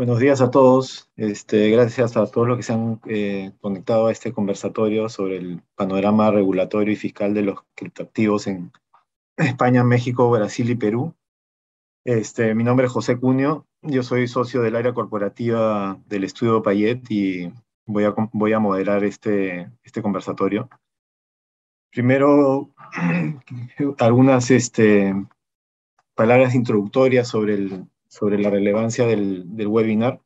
Buenos días a todos. Este, gracias a todos los que se han eh, conectado a este conversatorio sobre el panorama regulatorio y fiscal de los criptoactivos en España, México, Brasil y Perú. Este, mi nombre es José Cunio. Yo soy socio del área corporativa del estudio Payet y voy a, voy a moderar este, este conversatorio. Primero, algunas este, palabras introductorias sobre el, sobre la relevancia del, webinar.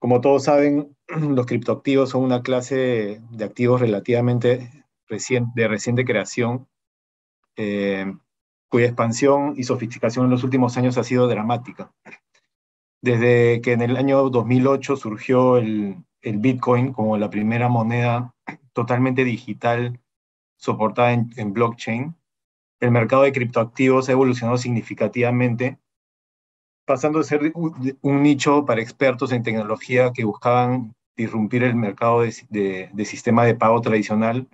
Como todos saben, los criptoactivos son una clase de activos relativamente de reciente creación, eh, cuya expansión y sofisticación en los últimos años ha sido dramática. Desde que en el año 2008 surgió el, Bitcoin como la primera moneda totalmente digital soportada en blockchain, el mercado de criptoactivos ha evolucionado significativamente pasando de ser un, nicho para expertos en tecnología que buscaban irrumpir el mercado de, de, sistema de pago tradicional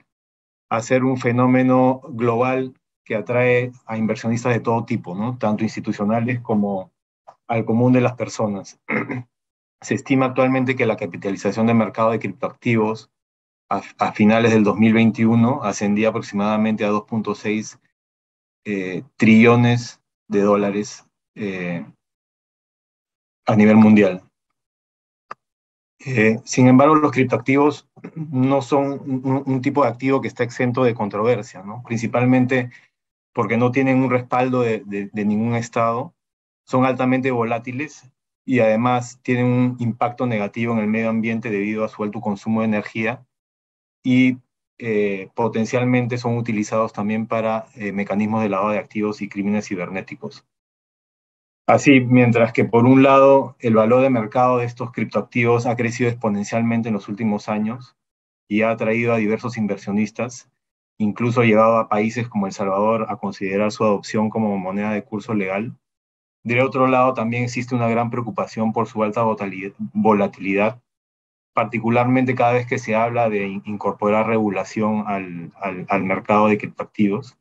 a ser un fenómeno global que atrae a inversionistas de todo tipo, ¿no? tanto institucionales como al común de las personas. Se estima actualmente que la capitalización de mercado de criptoactivos a, finales del 2021 ascendía aproximadamente a 2.6 eh, trillones de dólares eh, a nivel mundial. Eh, sin embargo, los criptoactivos no son un, tipo de activo que está exento de controversia, ¿no? principalmente porque no tienen un respaldo de, ningún estado, son altamente volátiles y además tienen un impacto negativo en el medio ambiente debido a su alto consumo de energía y eh, potencialmente son utilizados también para eh, mecanismos de lavado de activos y crímenes cibernéticos. Así, mientras que por un lado el valor de mercado de estos criptoactivos ha crecido exponencialmente en los últimos años y ha atraído a diversos inversionistas, incluso ha llevado a países como El Salvador a considerar su adopción como moneda de curso legal. De otro lado, también existe una gran preocupación por su alta volatilidad, particularmente cada vez que se habla de incorporar regulación al, al mercado de criptoactivos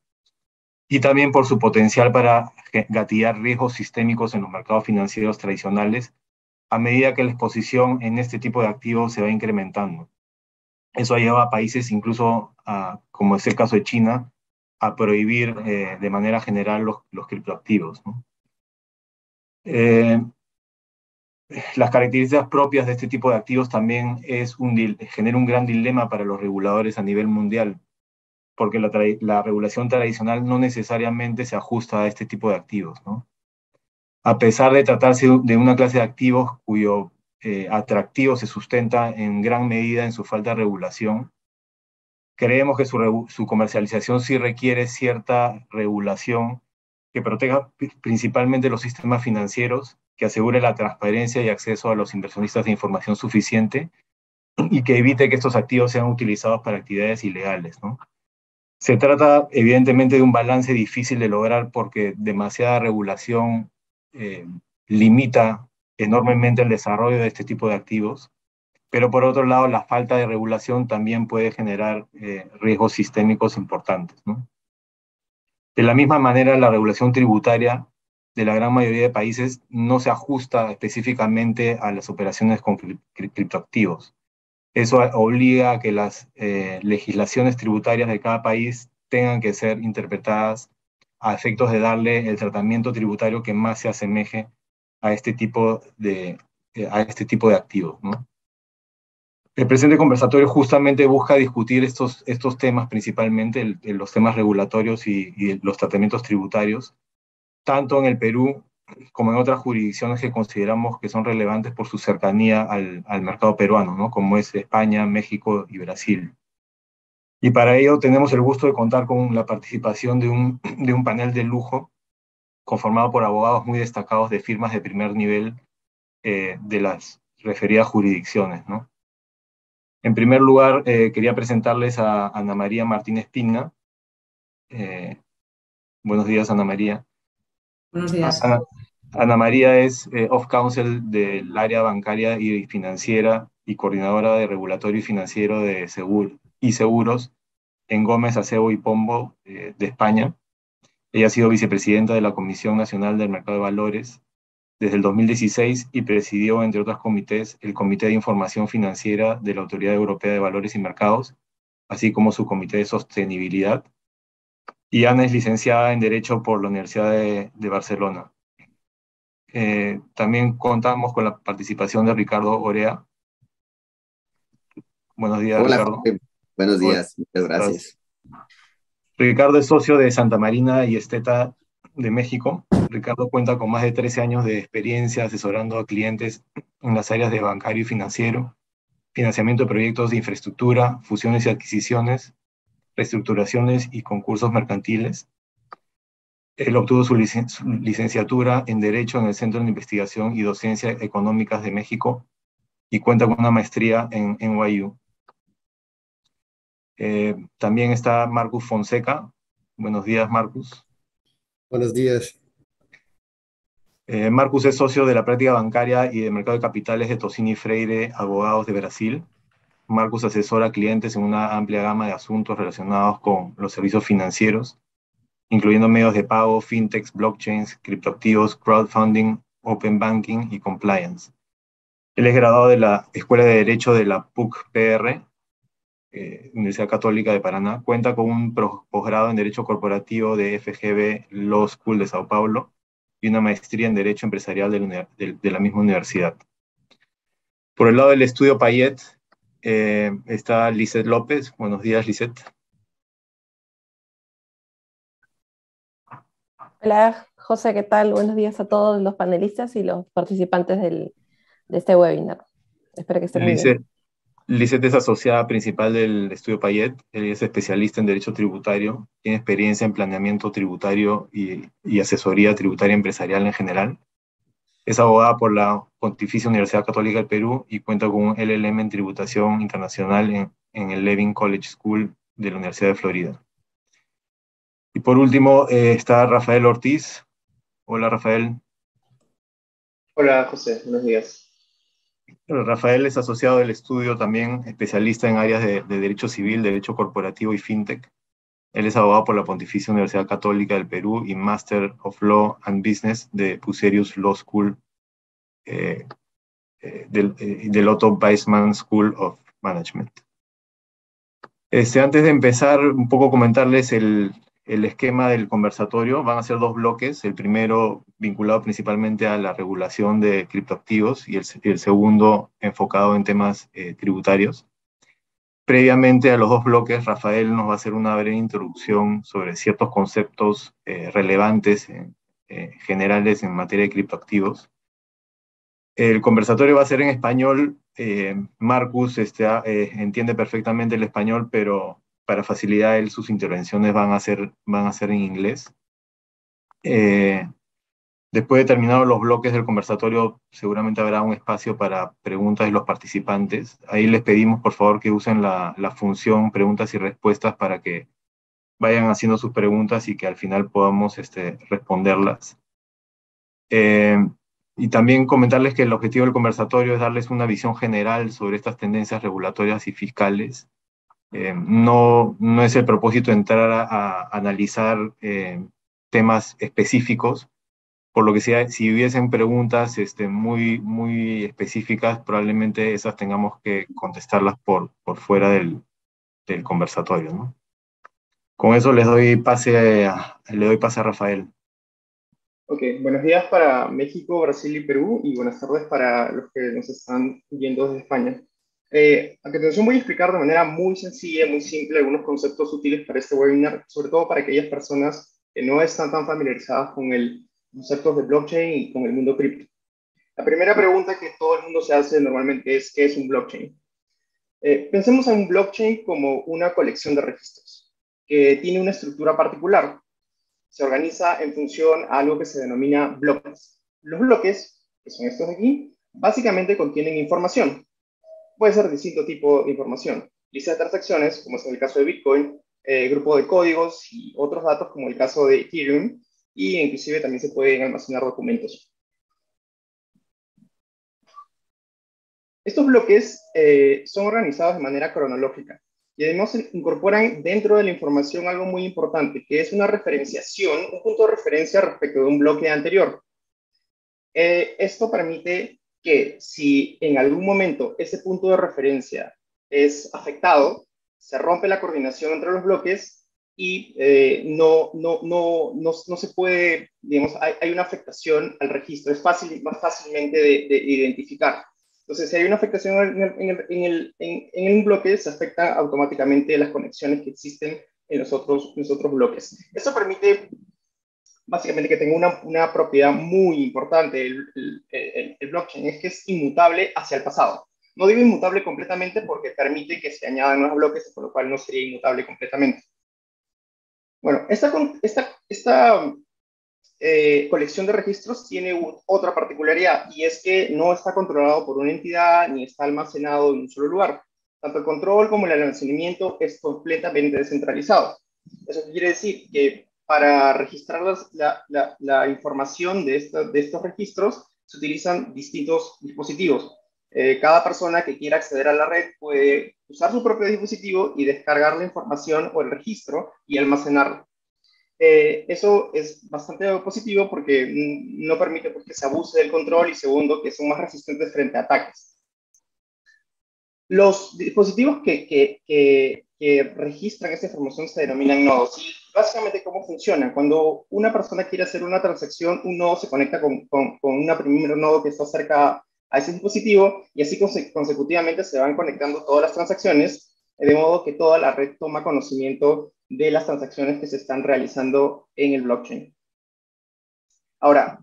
y también por su potencial para gatillar riesgos sistémicos en los mercados financieros tradicionales a medida que la exposición en este tipo de activos se va incrementando. Eso lleva a países, incluso como es el caso de China, a prohibir eh, de manera general los, los criptoactivos. Eh, las características propias de este tipo de activos también es un, genera un gran dilema para los reguladores a nivel mundial, porque la, regulación tradicional no necesariamente se ajusta a este tipo de activos. ¿no? A pesar de tratarse de una clase de activos cuyo eh, atractivo se sustenta en gran medida en su falta de regulación, creemos que su, su comercialización sí requiere cierta regulación que proteja principalmente los sistemas financieros, que asegure la transparencia y acceso a los inversionistas de información suficiente y que evite que estos activos sean utilizados para actividades ilegales. ¿no? Se trata evidentemente de un balance difícil de lograr porque demasiada regulación eh, limita enormemente el desarrollo de este tipo de activos, pero por otro lado la falta de regulación también puede generar eh, riesgos sistémicos importantes. De la misma manera, la regulación tributaria de la gran mayoría de países no se ajusta específicamente a las operaciones con criptoactivos. Eso obliga a que las eh, legislaciones tributarias de cada país tengan que ser interpretadas a efectos de darle el tratamiento tributario que más se asemeje a este tipo de, eh, a este tipo de activos. El presente conversatorio justamente busca discutir estos, estos temas, principalmente los temas regulatorios y, y, los tratamientos tributarios, tanto en el Perú como en otras jurisdicciones que consideramos que son relevantes por su cercanía al, al mercado peruano, ¿no? como es España, México y Brasil. Y para ello tenemos el gusto de contar con la participación de un, de un panel de lujo conformado por abogados muy destacados de firmas de primer nivel eh, de las referidas jurisdicciones. ¿no? En primer lugar, eh, quería presentarles a Ana María Martínez Pina. Eh, buenos días, Ana María. Buenos días. Ana, María es eh, off-counsel del área bancaria y financiera y coordinadora de regulatorio y financiero de y seguros en Gómez, Acebo y Pombo eh, de España. Ella ha sido vicepresidenta de la Comisión Nacional del Mercado de Valores desde el 2016 y presidió, entre otros comités, el Comité de Información Financiera de la Autoridad Europea de Valores y Mercados, así como su Comité de Sostenibilidad. Y Ana es licenciada en Derecho por la Universidad de, Barcelona. Eh, también contamos con la participación de Ricardo Orea. Buenos días, Ricardo. Buenos días, muchas gracias. Ricardo es socio de Santa Marina y Esteta de México. Ricardo cuenta con más de 13 años de experiencia asesorando a clientes en las áreas de bancario y financiero, financiamiento de proyectos de infraestructura, fusiones y adquisiciones, reestructuraciones y concursos mercantiles. Él obtuvo su, licenciatura en Derecho en el Centro de Investigación y Docencia Económicas de México y cuenta con una maestría en NYU. Eh, también está Marcus Fonseca. Buenos días, Marcus. Buenos días. Eh, Marcus es socio de la práctica bancaria y de mercado de capitales de Tosini Freire, abogados de Brasil. Marcus asesora a clientes en una amplia gama de asuntos relacionados con los servicios financieros, incluyendo medios de pago, fintechs, blockchains, criptoactivos, crowdfunding, open banking y compliance. Él es graduado de la Escuela de Derecho de la PUC-PR eh, Universidad Católica de Paraná, cuenta con un posgrado en Derecho Corporativo de FGB Law School de Sao Paulo y una maestría en Derecho Empresarial de la, misma universidad. Por el lado del estudio Payet eh, está Lisette López. Buenos días, Lisette. Hola, José, ¿qué tal? Buenos días a todos los panelistas y los participantes de este webinar. Espero que estén muy bien. Lisette es asociada principal del estudio Payet, ella es especialista en Derecho Tributario, tiene experiencia en planeamiento tributario y, asesoría tributaria empresarial en general. Es abogada por la Pontificia Universidad Católica del Perú y cuenta con un LLM en Tributación Internacional en, el Levin College School de la Universidad de Florida. Y por último eh, está Rafael Ortiz. Hola Rafael. Hola José, buenos días. Rafael es asociado del estudio también especialista en áreas de, derecho civil, derecho corporativo y fintech. Él es abogado por la Pontificia Universidad Católica del Perú y Master of Law and Business de Puserius Law School eh, eh, del, eh, del, Otto Weissman School of Management. Este, antes de empezar, un poco comentarles el, el esquema del conversatorio. Van a ser dos bloques, el primero vinculado principalmente a la regulación de criptoactivos y el, segundo enfocado en temas eh, tributarios. Previamente a los dos bloques, Rafael nos va a hacer una breve introducción sobre ciertos conceptos eh, relevantes eh, generales en materia de criptoactivos. El conversatorio va a ser en español. Marcus este, ah, entiende perfectamente el español, pero para facilitar él, sus intervenciones van a ser, van a ser en inglés. Eh, después de terminados los bloques del conversatorio, seguramente habrá un espacio para preguntas de los participantes. Ahí les pedimos, por favor, que usen la, función preguntas y respuestas para que vayan haciendo sus preguntas y que al final podamos este, responderlas. Eh, y también comentarles que el objetivo del conversatorio es darles una visión general sobre estas tendencias regulatorias y fiscales eh, no, no es el propósito entrar a, analizar eh, temas específicos, por lo que si, si hubiesen preguntas este, muy, muy específicas, probablemente esas tengamos que contestarlas por, por fuera del, del conversatorio. Con eso les doy pase le doy pase a Rafael. Ok, buenos días para México, Brasil y Perú y buenas tardes para los que nos están viendo desde España. Eh, a continuación voy a explicar de manera muy sencilla, muy simple, algunos conceptos útiles para este webinar, sobre todo para aquellas personas que no están tan familiarizadas con el conceptos de blockchain y con el mundo cripto. La primera pregunta que todo el mundo se hace normalmente es, ¿qué es un blockchain? Eh, pensemos en un blockchain como una colección de registros que tiene una estructura particular. Se organiza en función a algo que se denomina bloques. Los bloques, que son estos de aquí, básicamente contienen información, puede ser distinto tipo de información. Lista de transacciones, como es el caso de Bitcoin, eh, grupo de códigos y otros datos, como el caso de Ethereum, y inclusive también se pueden almacenar documentos. Estos bloques eh, son organizados de manera cronológica y además incorporan dentro de la información algo muy importante, que es una referenciación, un punto de referencia respecto de un bloque anterior. Eh, esto permite que si en algún momento ese punto de referencia es afectado, se rompe la coordinación entre los bloques y eh, no, no, no, no, se puede, digamos, hay, una afectación al registro, es fácil, más fácilmente de, identificar. Entonces, si hay una afectación en, el, en, el, en, un bloque, se afectan automáticamente las conexiones que existen en los otros, los otros bloques. Esto permite básicamente que tenga una, una propiedad muy importante el, el, el, blockchain, es que es inmutable hacia el pasado. No digo inmutable completamente porque permite que se añadan nuevos bloques, por lo cual no sería inmutable completamente. Bueno, esta, esta, esta eh, colección de registros tiene otra particularidad y es que no está controlado por una entidad ni está almacenado en un solo lugar. Tanto el control como el almacenamiento es completamente descentralizado. Eso quiere decir que para registrar la, la, información de, estos registros se utilizan distintos dispositivos. Eh, cada persona que quiera acceder a la red puede usar su propio dispositivo y descargar la información o el registro y almacenarlo. Eh, eso es bastante positivo porque no permite pues, que se abuse del control y segundo, que son más resistentes frente a ataques. Los dispositivos que, que registran esta información se denominan nodos. Básicamente, ¿cómo funciona? Cuando una persona quiere hacer una transacción, un nodo se conecta con, con, con un primer nodo que está cerca a ese dispositivo y así consecutivamente se van conectando todas las transacciones, de modo que toda la red toma conocimiento de las transacciones que se están realizando en el blockchain. Ahora,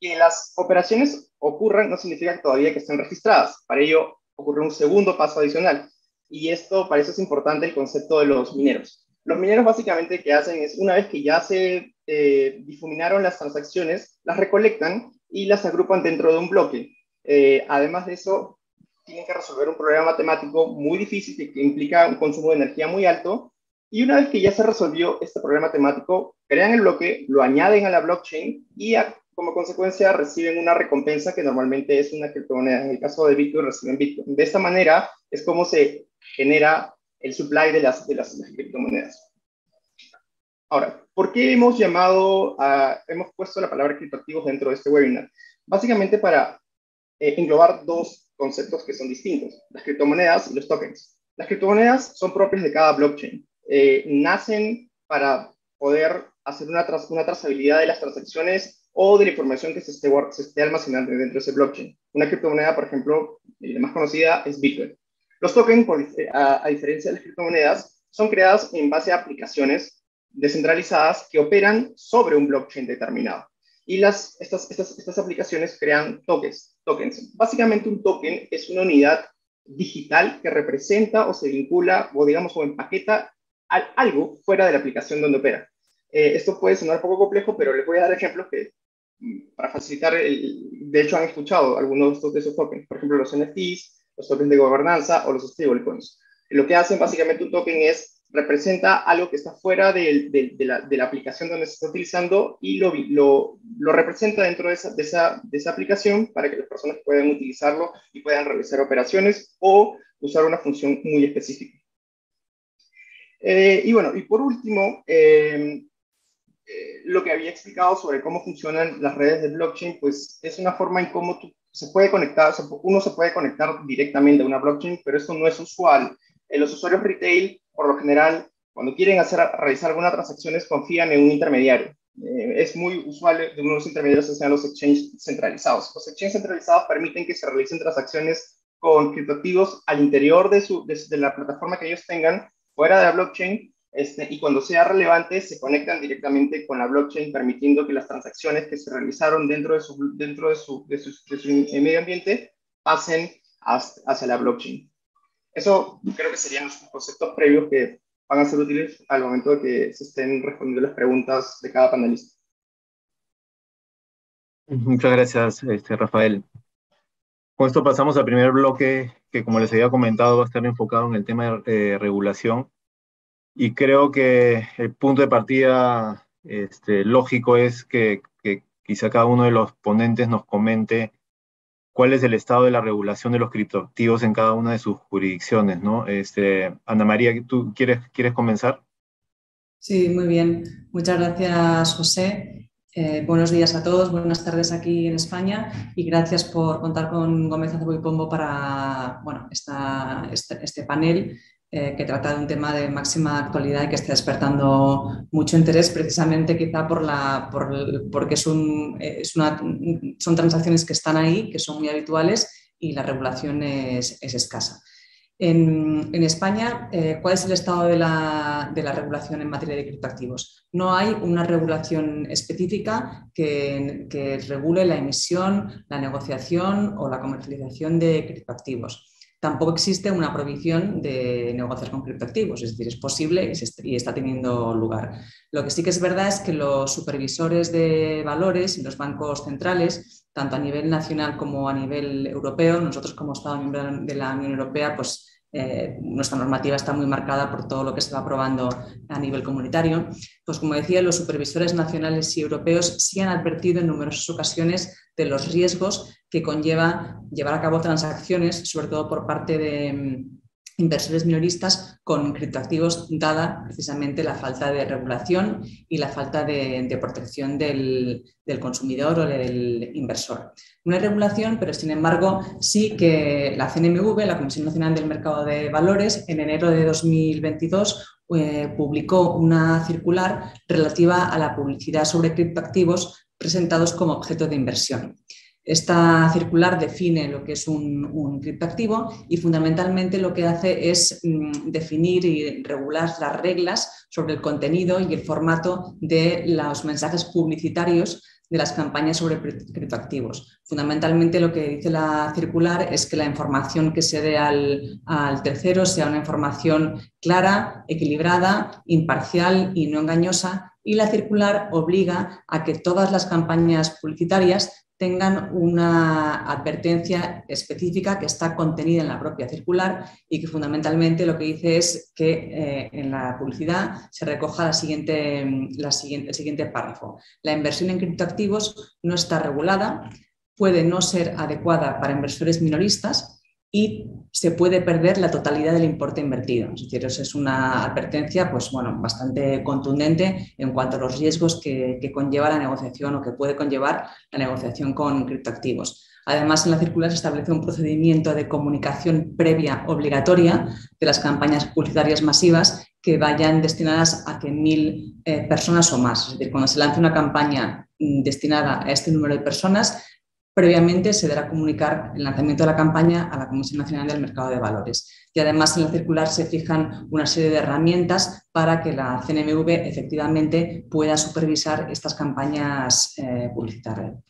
que las operaciones ocurran no significa todavía que estén registradas. Para ello ocurre un segundo paso adicional. Y esto, para eso es importante el concepto de los mineros. Los mineros básicamente que hacen es, una vez que ya se eh, difuminaron las transacciones, las recolectan y las agrupan dentro de un bloque. Eh, además de eso, tienen que resolver un problema matemático muy difícil que, implica un consumo de energía muy alto. Y una vez que ya se resolvió este problema matemático, crean el bloque, lo añaden a la blockchain y como consecuencia reciben una recompensa que normalmente es una criptomoneda. En el caso de Bitcoin reciben Bitcoin. De esta manera es como se genera el supply de las, de las, criptomonedas. Ahora, ¿por qué hemos llamado, a, hemos puesto la palabra criptoactivos dentro de este webinar? Básicamente para eh, englobar dos conceptos que son distintos, las criptomonedas y los tokens. Las criptomonedas son propias de cada blockchain. Eh, nacen para poder hacer una, una trazabilidad de las transacciones o de la información que se esté, se esté almacenando dentro de ese blockchain. Una criptomoneda, por ejemplo, la más conocida es Bitcoin. Los tokens, a, a diferencia de las criptomonedas, son creadas en base a aplicaciones descentralizadas que operan sobre un blockchain determinado. Y las, estas, estas, estas aplicaciones crean tokens, tokens. Básicamente un token es una unidad digital que representa o se vincula o digamos o empaqueta algo fuera de la aplicación donde opera. Eh, esto puede sonar un poco complejo, pero les voy a dar ejemplos que mm, para facilitar, el, de hecho han escuchado algunos de esos tokens, por ejemplo los NFTs, los tokens de gobernanza o los stablecoins. Lo que hacen básicamente un token es representa algo que está fuera de, la, aplicación donde se está utilizando y lo, representa dentro de, esa, aplicación para que las personas puedan utilizarlo y puedan realizar operaciones o usar una función muy específica. Eh, y bueno, y por último, eh, eh, lo que había explicado sobre cómo funcionan las redes de blockchain, pues es una forma en cómo tú, se puede conectar, uno se puede conectar directamente a una blockchain, pero eso no es usual. los usuarios retail por lo general, cuando quieren hacer, realizar algunas transacciones, confían en un intermediario. Eh, es muy usual de unos intermediarios que sean los exchanges centralizados. Los exchanges centralizados permiten que se realicen transacciones con criptoactivos al interior de, su, de, la plataforma que ellos tengan, fuera de la blockchain, este, y cuando sea relevante se conectan directamente con la blockchain, permitiendo que las transacciones que se realizaron dentro de su, dentro de su, de su, medio ambiente pasen hacia la blockchain. Eso creo que serían los conceptos previos que van a ser útiles al momento de que se estén respondiendo las preguntas de cada panelista. Muchas gracias, este, Rafael. Con esto pasamos al primer bloque que, como les había comentado, va a estar enfocado en el tema de regulación. Y creo que el punto de partida este, lógico es que, quizá cada uno de los ponentes nos comente cuál es el estado de la regulación de los criptoactivos en cada una de sus jurisdicciones, ¿no? Este, Ana María, ¿tú quieres, quieres comenzar? Sí, muy bien. Muchas gracias, José. Eh, buenos días a todos, buenas tardes aquí en España y gracias por contar con Gómez Acebo y Pombo para bueno, esta, este, este, panel eh, que trata de un tema de máxima actualidad y que está despertando mucho interés precisamente quizá por la, por, porque es un, es una, son transacciones que están ahí, que son muy habituales y la regulación es, es escasa. En, España, eh, ¿cuál es el estado de la, regulación en materia de criptoactivos? No hay una regulación específica que, regule la emisión, la negociación o la comercialización de criptoactivos. Tampoco existe una prohibición de negociar con criptoactivos, es decir, es posible y, está teniendo lugar. Lo que sí que es verdad es que los supervisores de valores y los bancos centrales, tanto a nivel nacional como a nivel europeo, nosotros como Estado miembro de la Unión Europea, pues eh, nuestra normativa está muy marcada por todo lo que se va aprobando a nivel comunitario. Pues como decía, los supervisores nacionales y europeos sí han advertido en numerosas ocasiones de los riesgos que conlleva llevar a cabo transacciones, sobre todo por parte de inversores minoristas con criptoactivos, dada precisamente la falta de regulación y la falta de, protección del, consumidor o del inversor. No hay regulación, pero sin embargo sí que la CNMV, la Comisión Nacional del Mercado de Valores, en enero de 2022 eh, publicó una circular relativa a la publicidad sobre criptoactivos presentados como objeto de inversión. Esta circular define lo que es un, criptoactivo y fundamentalmente lo que hace es mm, definir y regular las reglas sobre el contenido y el formato de los mensajes publicitarios de las campañas sobre criptoactivos. Fundamentalmente lo que dice la circular es que la información que se dé al, al, tercero sea una información clara, equilibrada, imparcial y no engañosa. Y la circular obliga a que todas las campañas publicitarias tengan una advertencia específica que está contenida en la propia circular y que fundamentalmente lo que dice es que eh, en la publicidad se recoja la siguiente, la siguiente, el siguiente párrafo. La inversión en criptoactivos no está regulada, puede no ser adecuada para inversores minoristas y se puede perder la totalidad del importe invertido. Es decir, es una advertencia pues, bueno, bastante contundente en cuanto a los riesgos que, conlleva la negociación o que puede conllevar la negociación con criptoactivos. Además, en la circular se establece un procedimiento de comunicación previa obligatoria de las campañas publicitarias masivas que vayan destinadas a 100.000 eh, personas o más. Es decir, cuando se lance una campaña mm, destinada a este número de personas, Previamente se deberá comunicar el lanzamiento de la campaña a la Comisión Nacional del Mercado de Valores. Y además en la circular se fijan una serie de herramientas para que la CNMV efectivamente pueda supervisar estas campañas eh,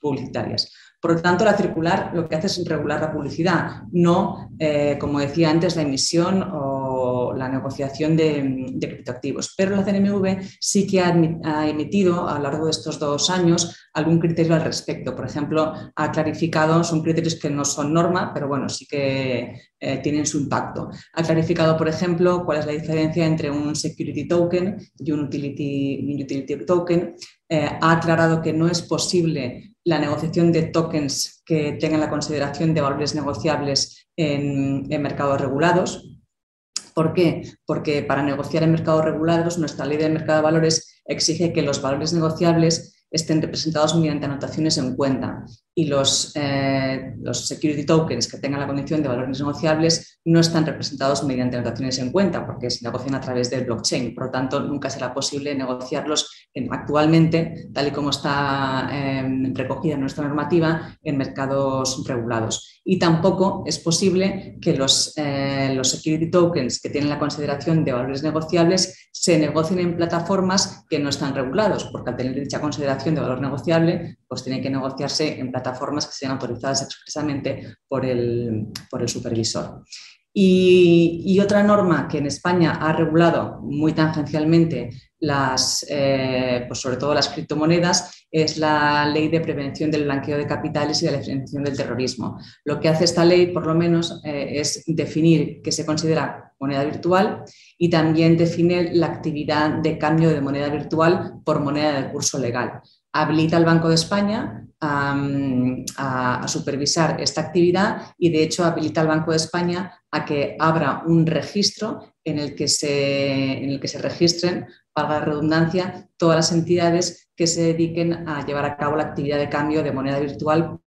publicitarias. Por lo tanto, la circular lo que hace es regular la publicidad, no, eh, como decía antes, la emisión o la negociación de, criptoactivos. Pero la CNMV sí que ha, emitido a lo largo de estos dos años algún criterio al respecto. Por ejemplo, ha clarificado, son criterios que no son norma, pero bueno, sí que eh, tienen su impacto. Ha clarificado, por ejemplo, cuál es la diferencia entre un security token y un utility, utility token. Eh, ha aclarado que no es posible la negociación de tokens que tengan la consideración de valores negociables en, mercados regulados. ¿Por qué? Porque para negociar en mercados regulados, nuestra ley del mercado de valores exige que los valores negociables estén representados mediante anotaciones en cuenta y los, eh, los security tokens que tengan la condición de valores negociables no están representados mediante anotaciones en cuenta porque se negocian a través del blockchain. Por lo tanto, nunca será posible negociarlos actualmente, tal y como está em, recogida en nuestra normativa, en mercados regulados. Y tampoco es posible que los, eh, los security tokens que tienen la consideración de valores negociables se negocien en plataformas que no están regulados, porque al tener dicha consideración de valor negociable, pues tiene que negociarse en plataformas que sean autorizadas expresamente por el, por el supervisor. Y, otra norma que en España ha regulado muy tangencialmente las, eh, pues sobre todo las criptomonedas, es la ley de prevención del blanqueo de capitales y de la financiación del terrorismo. Lo que hace esta ley, por lo menos, eh, es definir qué se considera moneda virtual y también define la actividad de cambio de moneda virtual por moneda de curso legal habilita al Banco de España a, supervisar esta actividad y, de hecho, habilita al Banco de España a que abra un registro en el que se, en el que se registren, para la redundancia, todas las entidades que se dediquen a llevar a cabo la actividad de cambio de moneda virtual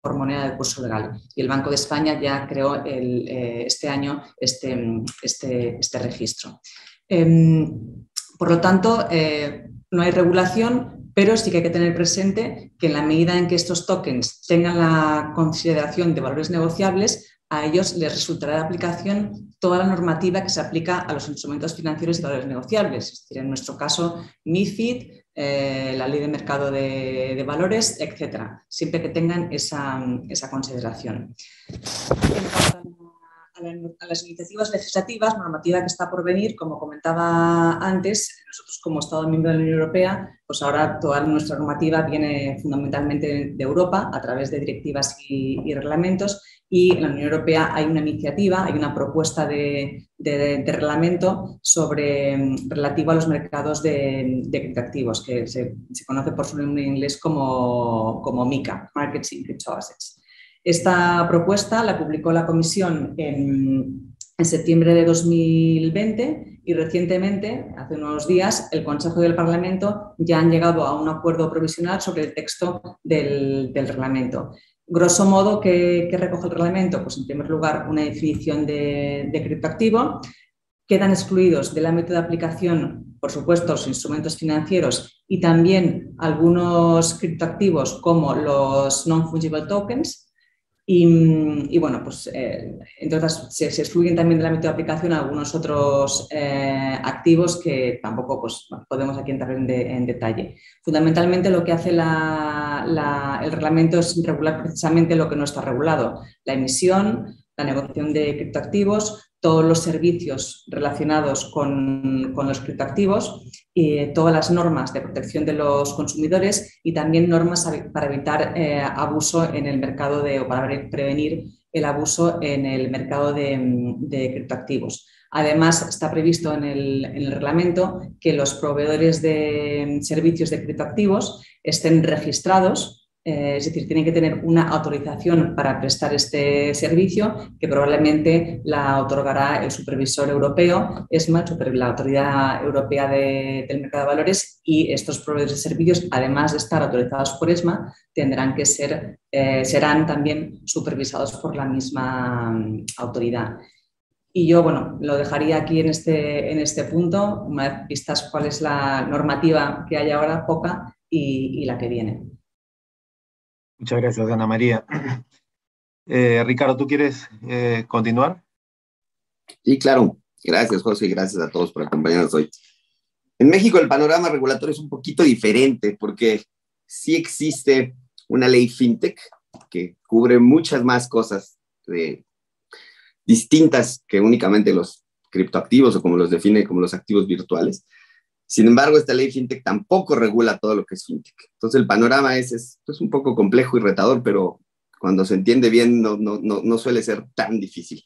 por moneda de curso legal. Y el Banco de España ya creó eh, este año este, este, este registro. Em, por lo tanto, eh, no hay regulación, pero sí que hay que tener presente que en la medida en que estos tokens tengan la consideración de valores negociables, a ellos les resultará de aplicación toda la normativa que se aplica a los instrumentos financieros y valores negociables. Es decir, en nuestro caso, MIFID, eh, la ley de mercado de, valores, etcétera, siempre que tengan esa, esa consideración a, las iniciativas legislativas, normativa que está por venir, como comentaba antes, nosotros como Estado miembro de la Unión Europea, pues ahora toda nuestra normativa viene fundamentalmente de Europa a través de directivas y, reglamentos y en la Unión Europea hay una iniciativa, hay una propuesta de, reglamento sobre mm, relativo a los mercados de, criptoactivos, que se, conoce por su nombre en inglés como, como MICA, Markets in Crypto Assets. Esta propuesta la publicó la Comisión en, septiembre de 2020 y recientemente, hace unos días, el Consejo y el Parlamento ya han llegado a un acuerdo provisional sobre el texto del, reglamento. Grosso modo, ¿qué, recoge el reglamento? Pues en primer lugar, una definición de, de criptoactivo. Quedan excluidos del ámbito de aplicación, por supuesto, los instrumentos financieros y también algunos criptoactivos como los non-fungible tokens, y, bueno, pues eh, entonces se, excluyen también del ámbito de aplicación algunos otros eh, activos que tampoco pues, podemos aquí entrar en, detalle. Fundamentalmente lo que hace el reglamento es regular precisamente lo que no está regulado, la emisión, la negociación de criptoactivos, todos los servicios relacionados con, los criptoactivos, y todas las normas de protección de los consumidores y también normas para evitar eh, abuso en el mercado de, o para prevenir el abuso en el mercado de, criptoactivos. Además, está previsto en el, en el, reglamento que los proveedores de servicios de criptoactivos estén registrados eh, es decir, tienen que tener una autorización para prestar este servicio que probablemente la otorgará el supervisor europeo, ESMA, la Autoridad Europea del Mercado de Valores, y estos proveedores de servicios, además de estar autorizados por ESMA, tendrán que ser, eh, serán también supervisados por la misma mm, autoridad. Y yo, bueno, lo dejaría aquí en este, en este punto, una vez vistas cuál es la normativa que hay ahora, poca, y la que viene. Muchas gracias, Ana María. Eh, Ricardo, ¿tú quieres eh, continuar? Sí, claro. Gracias, José, y gracias a todos por acompañarnos hoy. En México el panorama regulatorio es un poquito diferente porque sí existe una ley fintech que cubre muchas más cosas distintas que únicamente los criptoactivos o como los define como los activos virtuales. Sin embargo, esta ley fintech tampoco regula todo lo que es fintech. Entonces, el panorama es, es, un poco complejo y retador, pero cuando se entiende bien no, no, no, suele ser tan difícil.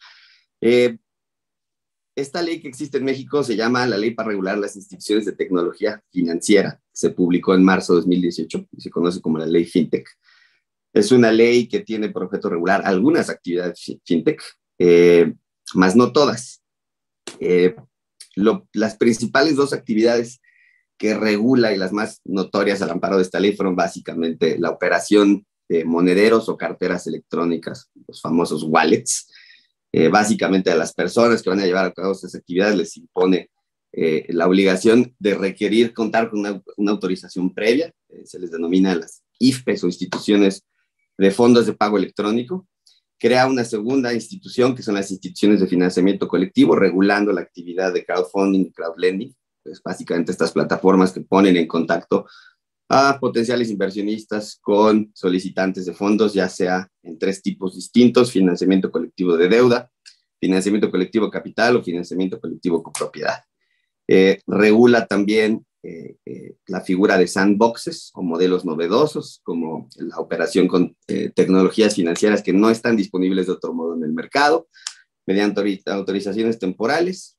Eh, esta ley que existe en México se llama la Ley para regular las instituciones de tecnología financiera. Se publicó en marzo de 2018 y se conoce como la Ley FinTech. Es una ley que tiene por objeto regular algunas actividades fintech, eh, más no todas. Eh, las principales dos actividades que regula y las más notorias al amparo de esta ley fueron básicamente la operación de monederos o carteras electrónicas, los famosos wallets. Eh, básicamente a las personas que van a llevar a cabo estas actividades les impone eh, la obligación de requerir contar con una, autorización previa, eh, se les denomina las IFPES o instituciones de fondos de pago electrónico, crea una segunda institución, que son las instituciones de financiamiento colectivo, regulando la actividad de crowdfunding y crowdlending. Es básicamente estas plataformas que ponen en contacto a potenciales inversionistas con solicitantes de fondos, ya sea en tres tipos distintos, financiamiento colectivo de deuda, financiamiento colectivo capital o financiamiento colectivo copropiedad. Eh, regula también eh, eh, la figura de sandboxes o modelos novedosos, como la operación con eh, tecnologías financieras que no están disponibles de otro modo en el mercado, mediante autorizaciones temporales.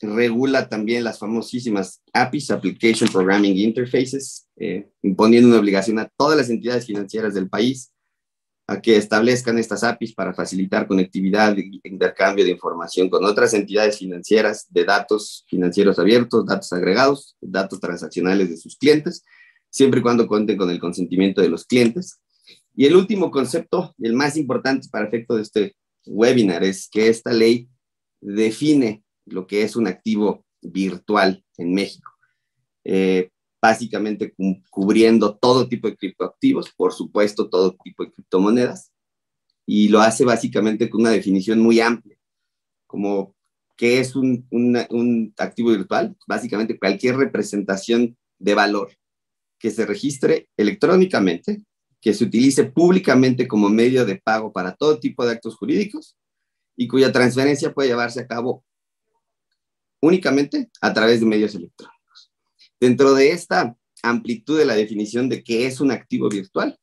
regula también las famosísimas APIs, Application Programming Interfaces, imponiendo una obligación a todas las entidades financieras del país a que establezcan estas APIs para facilitar conectividad e intercambio de información con otras entidades financieras de datos financieros abiertos, datos agregados, datos transaccionales de sus clientes, siempre y cuando cuenten con el consentimiento de los clientes. Y el último concepto, el más importante para efecto de este webinar, es que esta ley define lo que es un activo virtual en México. Eh, básicamente cubriendo todo tipo de criptoactivos, por supuesto, todo tipo de criptomonedas, y lo hace básicamente con una definición muy amplia, como qué es un, un activo virtual, básicamente cualquier representación de valor que se registre electrónicamente, que se utilice públicamente como medio de pago para todo tipo de actos jurídicos y cuya transferencia puede llevarse a cabo únicamente a través de medios electrónicos. Dentro de esta amplitud de la definición de qué es un activo virtual,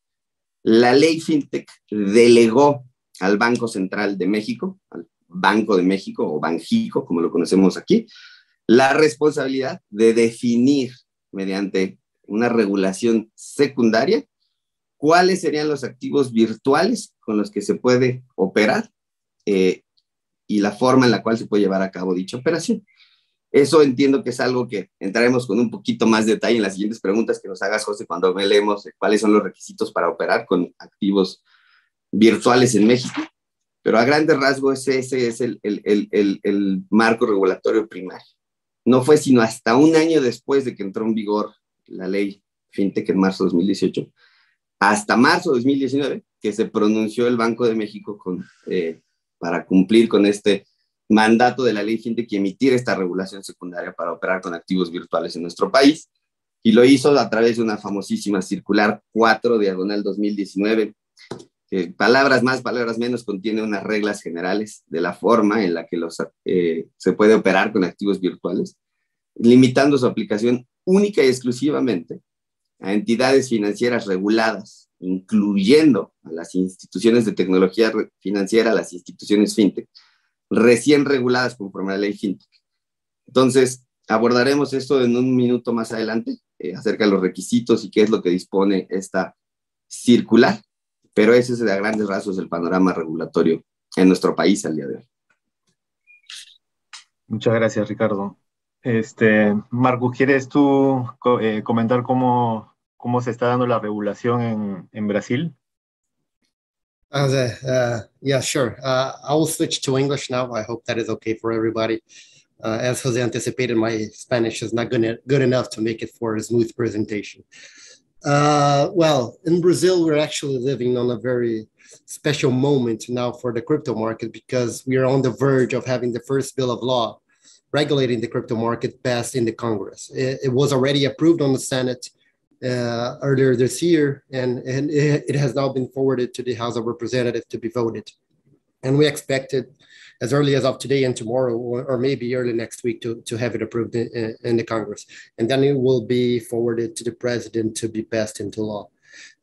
la ley FinTech delegó al Banco Central de México, al Banco de México o Banjico, como lo conocemos aquí, la responsabilidad de definir mediante una regulación secundaria cuáles serían los activos virtuales con los que se puede operar eh, y la forma en la cual se puede llevar a cabo dicha operación. Eso entiendo que es algo que entraremos con un poquito más de detalle en las siguientes preguntas que nos hagas, José, cuando leemos cuáles son los requisitos para operar con activos virtuales en México. Pero a grandes rasgos ese es el, el, el, el marco regulatorio primario. No fue sino hasta un año después de que entró en vigor la ley FinTech en marzo de 2018, hasta marzo de 2019, que se pronunció el Banco de México con, eh, para cumplir con este mandato de la ley FinTech que emitir esta regulación secundaria para operar con activos virtuales en nuestro país. Y lo hizo a través de una famosísima circular 4 diagonal 2019, que palabras más, palabras menos, contiene unas reglas generales de la forma en la que eh, se puede operar con activos virtuales, limitando su aplicación única y exclusivamente a entidades financieras reguladas, incluyendo a las instituciones de tecnología financiera, las instituciones fintech, recién reguladas conforme a la ley FinTech. Entonces, abordaremos esto en un minuto más adelante, eh, acerca de los requisitos y qué es lo que dispone esta circular, pero ese es a grandes rasgos el panorama regulatorio en nuestro país al día de hoy. Muchas gracias, Ricardo. Este, Marcus, ¿quieres tú eh, comentar cómo, cómo se está dando la regulación en, en Brasil? Uh, uh, yeah, sure. Uh, I will switch to English now. I hope that is okay for everybody. Uh, as Jose anticipated, my Spanish is not good, good enough to make it for a smooth presentation. Uh, well, in Brazil, we're actually living on a very special moment now for the crypto market because we are on the verge of having the first bill of law regulating the crypto market passed in the Congress. It, it was already approved on the Senate uh, earlier this year, and, and it has now been forwarded to the House of Representatives to be voted. And we expect it as early as of today and tomorrow, or, or maybe early next week, to, to have it approved in, in, the Congress. And then it will be forwarded to the president to be passed into law.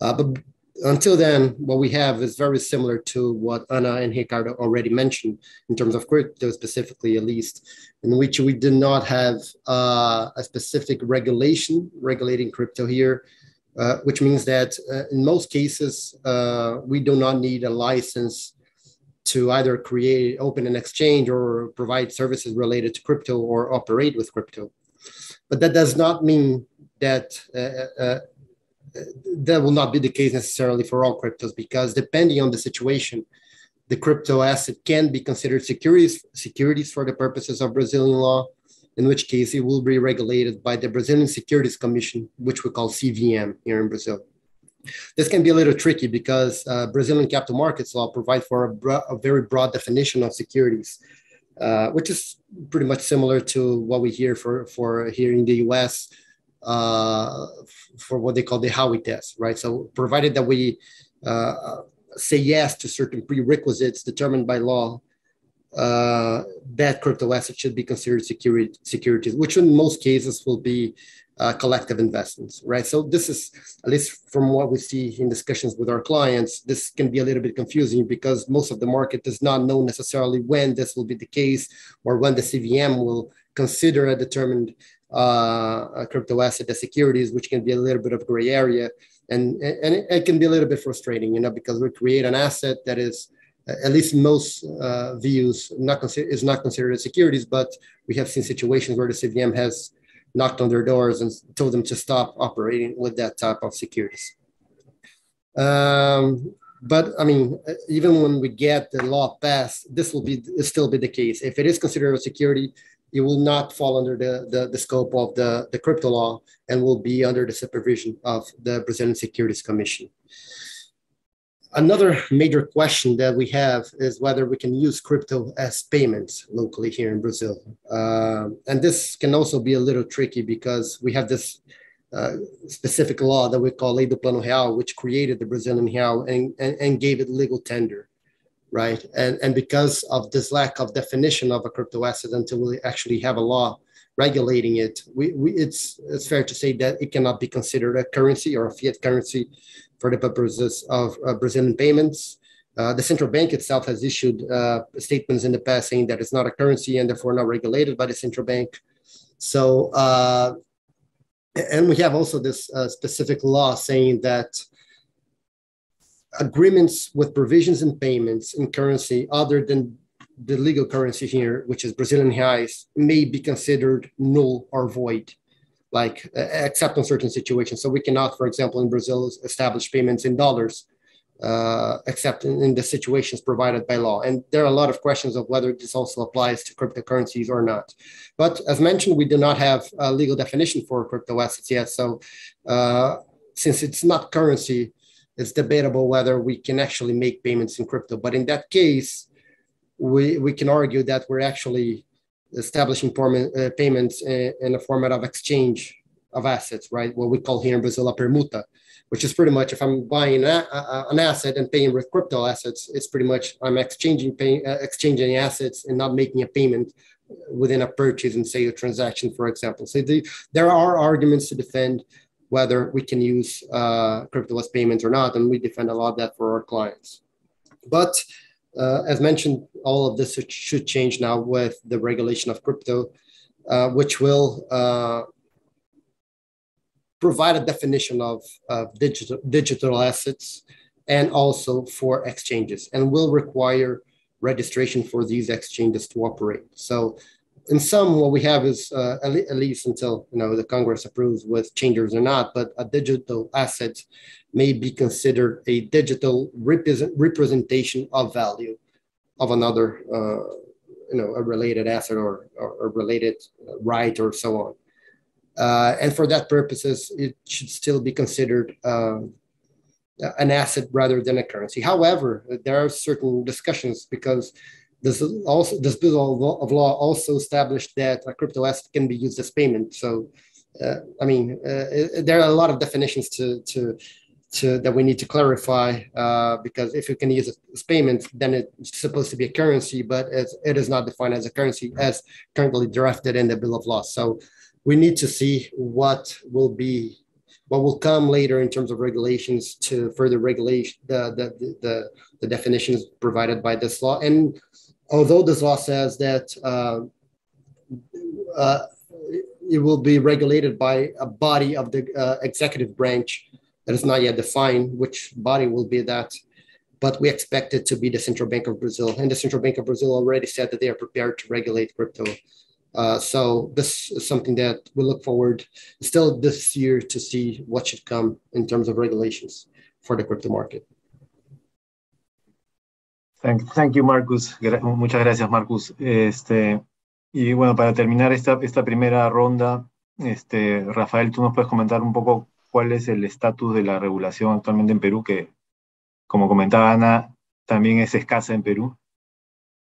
Uh, but until then, what we have is very similar to what Anna and Ricardo already mentioned in terms of crypto, specifically, at least, in which we did not have uh, a specific regulation regulating crypto here, uh, which means that uh, in most cases, uh, we do not need a license to either create, open an exchange, or provide services related to crypto or operate with crypto. But that does not mean that uh, uh, that will not be the case necessarily for all cryptos because depending on the situation, the crypto asset can be considered securities, securities for the purposes of Brazilian law, in which case it will be regulated by the Brazilian Securities Commission, which we call CVM here in Brazil. This can be a little tricky because uh, Brazilian capital markets law provide for a, bro- a very broad definition of securities, uh, which is pretty much similar to what we hear for, for here in the US uh, for what they call the Howey test, right? So provided that we uh, say yes to certain prerequisites determined by law, uh, that crypto asset should be considered security, securities, which in most cases will be uh, collective investments, right? So this is, at least from what we see in discussions with our clients, this can be a little bit confusing because most of the market does not know necessarily when this will be the case or when the CVM will consider a determined uh, a crypto asset as securities, which can be a little bit of gray area. And, and it, it, can be a little bit frustrating, you know, because we create an asset that is, at least most uh, views, not consider, is not considered as securities, but we have seen situations where the CVM has knocked on their doors and told them to stop operating with that type of securities. Um, but I mean, even when we get the law passed, this will be still be the case. If it is considered a security, it will not fall under the, the, the, scope of the, the crypto law and will be under the supervision of the Brazilian Securities Commission. Another major question that we have is whether we can use crypto as payments locally here in Brazil. Uh, and this can also be a little tricky because we have this uh, specific law that we call Lei do Plano Real, which created the Brazilian real and, and, and gave it legal tender right? And, and because of this lack of definition of a crypto asset until we actually have a law regulating it, we, we, it's, it's fair to say that it cannot be considered a currency or a fiat currency for the purposes of uh, Brazilian payments. Uh, the central bank itself has issued uh, statements in the past saying that it's not a currency and therefore not regulated by the central bank. So, uh, and we have also this uh, specific law saying that agreements with provisions and payments in currency other than the legal currency here, which is Brazilian reais, may be considered null or void, like uh, except in certain situations. So we cannot, for example, in Brazil, establish payments in dollars, uh, except in, in, the situations provided by law. And there are a lot of questions of whether this also applies to cryptocurrencies or not. But as mentioned, we do not have a legal definition for crypto assets yet. So uh, since it's not currency, it's debatable whether we can actually make payments in crypto. But in that case, we, we can argue that we're actually establishing uh, payments in, in, a format of exchange of assets, right? What we call here in Brazil a permuta, which is pretty much if I'm buying a, a, an asset and paying with crypto assets, it's pretty much I'm exchanging pay, uh, exchanging assets and not making a payment within a purchase and sale transaction, for example. So the, there are arguments to defend whether we can use uh, crypto payments or not, and we defend a lot of that for our clients. But uh, as mentioned, all of this should change now with the regulation of crypto, uh, which will uh, provide a definition of, of digital, digital assets and also for exchanges, and will require registration for these exchanges to operate. So in some, what we have is uh, at, le- at, least until you know the Congress approves with changes or not, but a digital asset may be considered a digital represent- representation of value of another, uh, you know, a related asset or, or related right or so on. Uh, and for that purposes, it should still be considered um, an asset rather than a currency. However, there are certain discussions because this also this bill of law also established that a crypto asset can be used as payment. So, uh, I mean, uh, there are a lot of definitions to to to that we need to clarify uh, because if you can use it as payment, then it's supposed to be a currency, but it is not defined as a currency as currently drafted in the bill of law. So, we need to see what will be what will come later in terms of regulations to further regulate the the, the, the definitions provided by this law and although this law says that uh, uh, it will be regulated by a body of the uh, executive branch that is not yet defined, which body will be that. But we expect it to be the Central Bank of Brazil. And the Central Bank of Brazil already said that they are prepared to regulate crypto. Uh, so this is something that we look forward still this year to see what should come in terms of regulations for the crypto market. Thank, you, Marcus. muchas gracias, Marcus. Este, y bueno, para terminar esta, esta primera ronda, este, Rafael, tú nos puedes comentar un poco cuál es el estatus de la regulación actualmente en Perú, que, como comentaba Ana, también es escasa en Perú.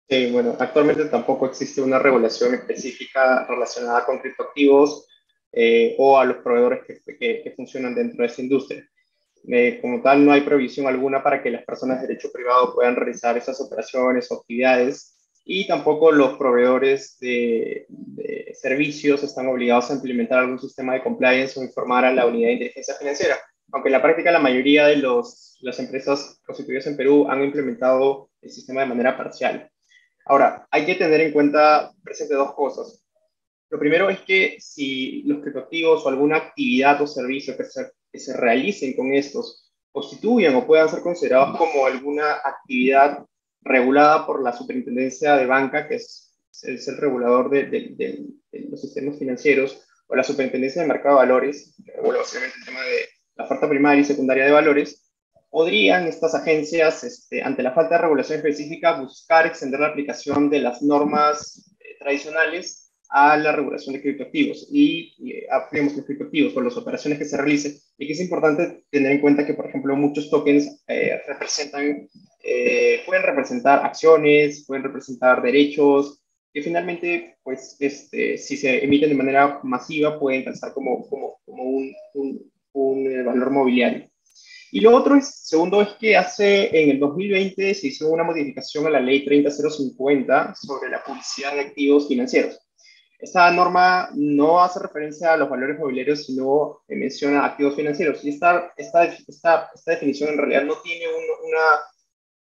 Sí, bueno, actualmente tampoco existe una regulación específica relacionada con criptoactivos eh, o a los proveedores que, que funcionan dentro de esta industria. Eh, como tal, no hay previsión alguna para que las personas de derecho privado puedan realizar esas operaciones o actividades y tampoco los proveedores de, servicios están obligados a implementar algún sistema de compliance o informar a la unidad de inteligencia financiera. Aunque en la práctica la mayoría de los, las empresas constituidas en Perú han implementado el sistema de manera parcial. Ahora, hay que tener en cuenta presente dos cosas. Lo primero es que si los criptoactivos o alguna actividad o servicio que se que se realicen con estos constituyan o puedan ser considerados como alguna actividad regulada por la Superintendencia de Banca, que es, el regulador de, de, los sistemas financieros, o la Superintendencia de Mercado de Valores, que regula básicamente el tema de la oferta primaria y secundaria de valores, podrían estas agencias, este, ante la falta de regulación específica, buscar extender la aplicación de las normas eh, tradicionales a la regulación de criptoactivos y, y digamos, los criptoactivos o las operaciones que se realicen. Y que es importante tener en cuenta que, por ejemplo, muchos tokens eh, representan, eh, pueden representar acciones, pueden representar derechos, que finalmente, pues, este, si se emiten de manera masiva, pueden alcanzar como, como, como un, un, un valor mobiliario. Y lo otro, es, segundo, es que hace en el 2020 se hizo una modificación a la ley 30050 sobre la publicidad de activos financieros. Esta norma no hace referencia a los valores mobiliarios, sino menciona activos financieros. Y esta, esta, esta, esta definición en realidad no tiene una,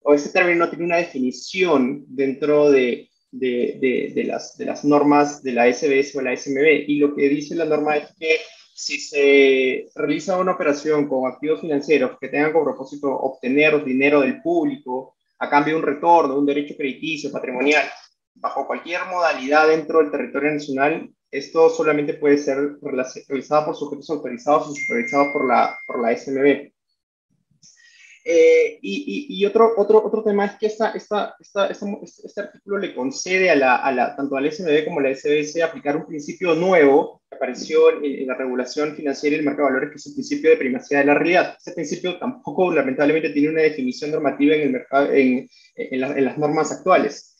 o ese término no tiene una definición dentro de, de, de, de, las, de las normas de la SBS o la SMB. Y lo que dice la norma es que si se realiza una operación con activos financieros que tengan como propósito obtener dinero del público a cambio de un retorno, un derecho crediticio, patrimonial, bajo cualquier modalidad dentro del territorio nacional, esto solamente puede ser realizado por sujetos autorizados o supervisados por la, por la SMB. Eh, y, otro, otro, otro tema es que esta, esta, esta, este artículo le concede a la, a la, tanto al SMB como a la SBS aplicar un principio nuevo que apareció en, la regulación financiera y el mercado de valores, que es el principio de primacía de la realidad. Este principio tampoco, lamentablemente, tiene una definición normativa en, el mercado, en, en las normas actuales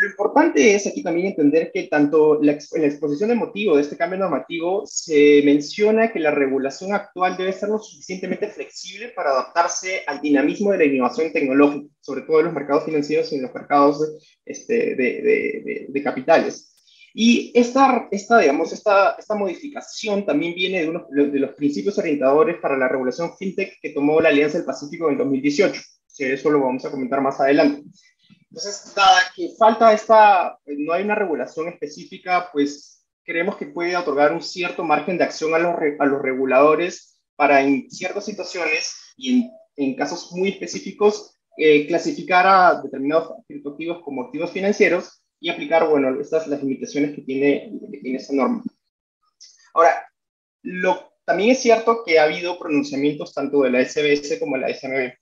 lo importante es aquí también entender que tanto la, en la exposición de motivo de este cambio normativo se menciona que la regulación actual debe ser lo suficientemente flexible para adaptarse al dinamismo de la innovación tecnológica, sobre todo en los mercados financieros y en los mercados de, este, de, de, de capitales. Y esta, esta, digamos, esta, esta modificación también viene de uno de los principios orientadores para la regulación fintech que tomó la Alianza del Pacífico en 2018. Que eso lo vamos a comentar más adelante. Entonces, dada que falta esta, no hay una regulación específica, pues creemos que puede otorgar un cierto margen de acción a los, reguladores para en ciertas situaciones y en, casos muy específicos eh, clasificar a determinados activos como activos financieros y aplicar, bueno, estas las limitaciones que tiene, que tiene esa norma. Ahora, también es cierto que ha habido pronunciamientos tanto de la SBS como de la SMB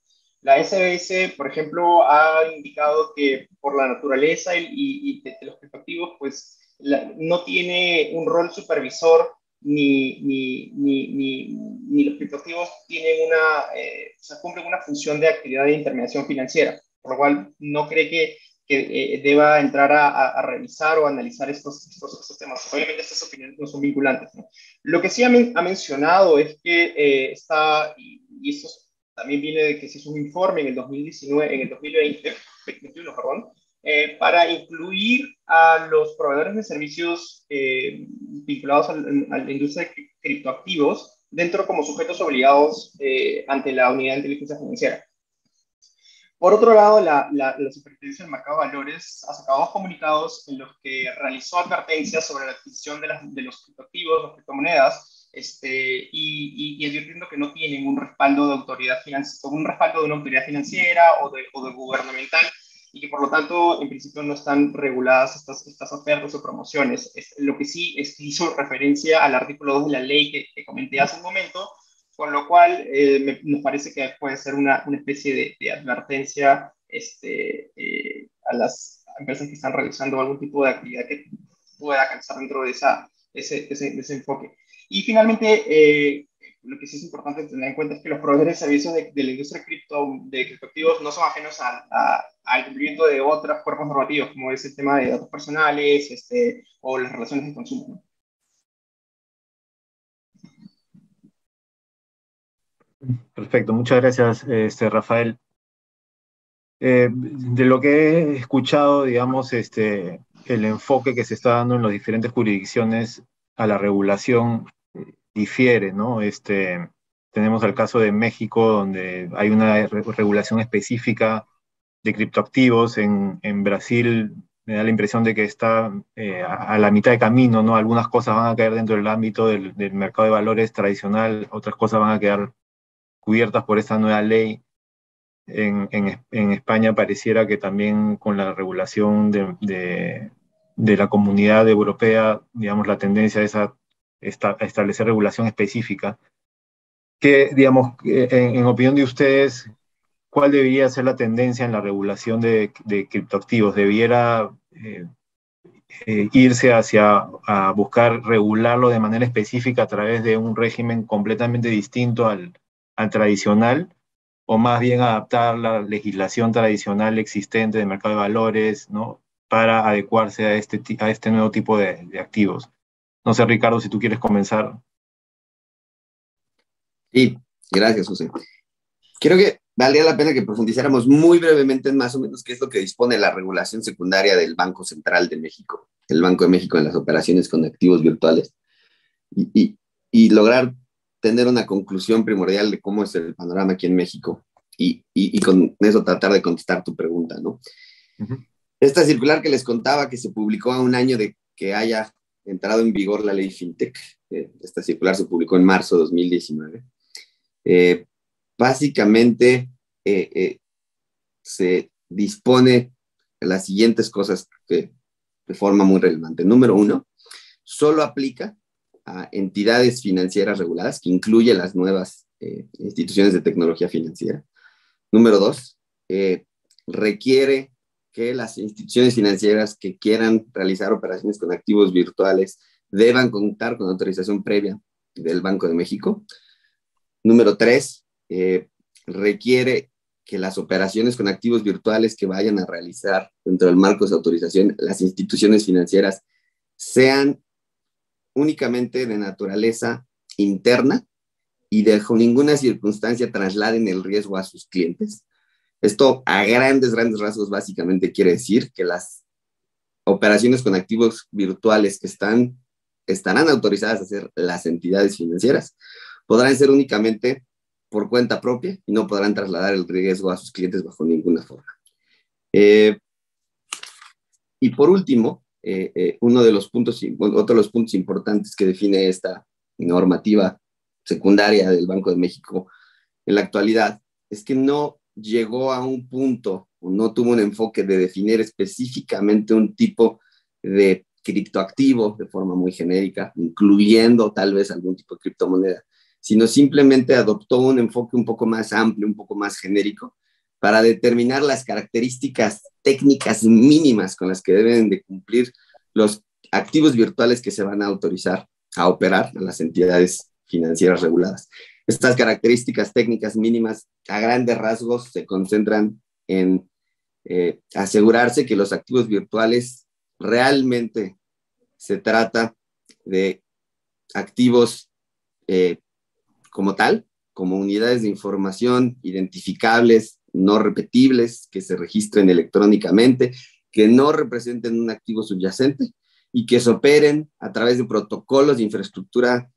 la SBS, por ejemplo, ha indicado que por la naturaleza y, y de, los criptoactivos, pues la, no tiene un rol supervisor ni, ni, ni, ni los criptoactivos tienen una, eh, o sea, cumplen una función de actividad de intermediación financiera, por lo cual no cree que, que eh, deba entrar a, a, revisar o analizar estos, estos, estos, temas. Obviamente estas opiniones no son vinculantes. ¿no? Lo que sí ha, men ha mencionado es que eh, está, y, y estos también viene de que se hizo un informe en el 2019, en el 2020, 2021, perdón, eh, para incluir a los proveedores de servicios eh, vinculados a, a, la industria de criptoactivos dentro como sujetos obligados eh, ante la Unidad de Inteligencia Financiera. Por otro lado, la, la, la, Superintendencia del Mercado de Valores ha sacado dos comunicados en los que realizó advertencias sobre la adquisición de, las, de los criptoactivos, las criptomonedas, este, y, y, y, advirtiendo que no tienen un respaldo de autoridad financiera, un respaldo de una autoridad financiera o de, o de, gubernamental y que por lo tanto en principio no están reguladas estas, estas ofertas o promociones. Es, lo que sí es hizo referencia al artículo 2 de la ley que, que comenté hace un momento, con lo cual eh, me, nos parece que puede ser una, una especie de, de advertencia este, eh, a las empresas que están realizando algún tipo de actividad que pueda alcanzar dentro de esa, ese, ese, ese enfoque. Y finalmente, eh, lo que sí es importante tener en cuenta es que los proveedores de servicios de, la industria cripto, de criptoactivos no son ajenos a, al cumplimiento de otros cuerpos normativos, como es el tema de datos personales este, o las relaciones de consumo. Perfecto, muchas gracias, este, Rafael. Eh, de lo que he escuchado, digamos, este, el enfoque que se está dando en las diferentes jurisdicciones a la regulación difiere, ¿no? Este, tenemos el caso de México, donde hay una regulación específica de criptoactivos. En, Brasil me da la impresión de que está eh, a, la mitad de camino, ¿no? Algunas cosas van a caer dentro del ámbito del, mercado de valores tradicional, otras cosas van a quedar cubiertas por esta nueva ley. En, España pareciera que también con la regulación de, la comunidad europea, digamos, la tendencia es a, establecer regulación específica. Que, digamos, en opinión de ustedes, cuál debería ser la tendencia en la regulación de, criptoactivos. ¿Debiera eh, eh, irse hacia a buscar regularlo de manera específica a través de un régimen completamente distinto al, tradicional? ¿O más bien adaptar la legislación tradicional existente de mercado de valores ¿no? para adecuarse a este, a este nuevo tipo de activos? No sé, Ricardo, si tú quieres comenzar. Sí, gracias, José. Creo que valdría la pena que profundizáramos muy brevemente en más o menos qué es lo que dispone la regulación secundaria del Banco Central de México, el Banco de México en las operaciones con activos virtuales, y, y, lograr tener una conclusión primordial de cómo es el panorama aquí en México y, y con eso tratar de contestar tu pregunta, ¿no? Esta circular que les contaba que se publicó a un año de que haya entrado en vigor la ley FinTech, eh, esta circular se publicó en marzo de 2019, eh, básicamente eh, eh, se dispone las siguientes cosas que, de forma muy relevante. Número uno, solo aplica a entidades financieras reguladas, que incluye las nuevas eh, instituciones de tecnología financiera. Número dos, requiere que las instituciones financieras que quieran realizar operaciones con activos virtuales deban contar con autorización previa del Banco de México. Número tres, eh, requiere que las operaciones con activos virtuales que vayan a realizar dentro del marco de autorización las instituciones financieras sean únicamente de naturaleza interna y dejo ninguna circunstancia trasladen el riesgo a sus clientes. Esto a grandes, grandes rasgos básicamente quiere decir que las operaciones con activos virtuales que están, estarán autorizadas a hacer las entidades financieras podrán ser únicamente por cuenta propia y no podrán trasladar el riesgo a sus clientes bajo ninguna forma. Eh, y por último, eh, eh, uno de los puntos, otro de los puntos importantes que define esta normativa secundaria del Banco de México en la actualidad es que no llegó a un punto o no tuvo un enfoque de definir específicamente un tipo de criptoactivo de forma muy genérica, incluyendo tal vez algún tipo de criptomoneda, sino simplemente adoptó un enfoque un poco más amplio, un poco más genérico, para determinar las características técnicas mínimas con las que deben de cumplir los activos virtuales que se van a autorizar a operar en las entidades financieras reguladas. Estas características técnicas mínimas a grandes rasgos se concentran en eh, asegurarse que los activos virtuales realmente se trata de activos eh, como tal, como unidades de información identificables, no repetibles, que se registren electrónicamente, que no representen un activo subyacente y que se operen a través de protocolos de infraestructura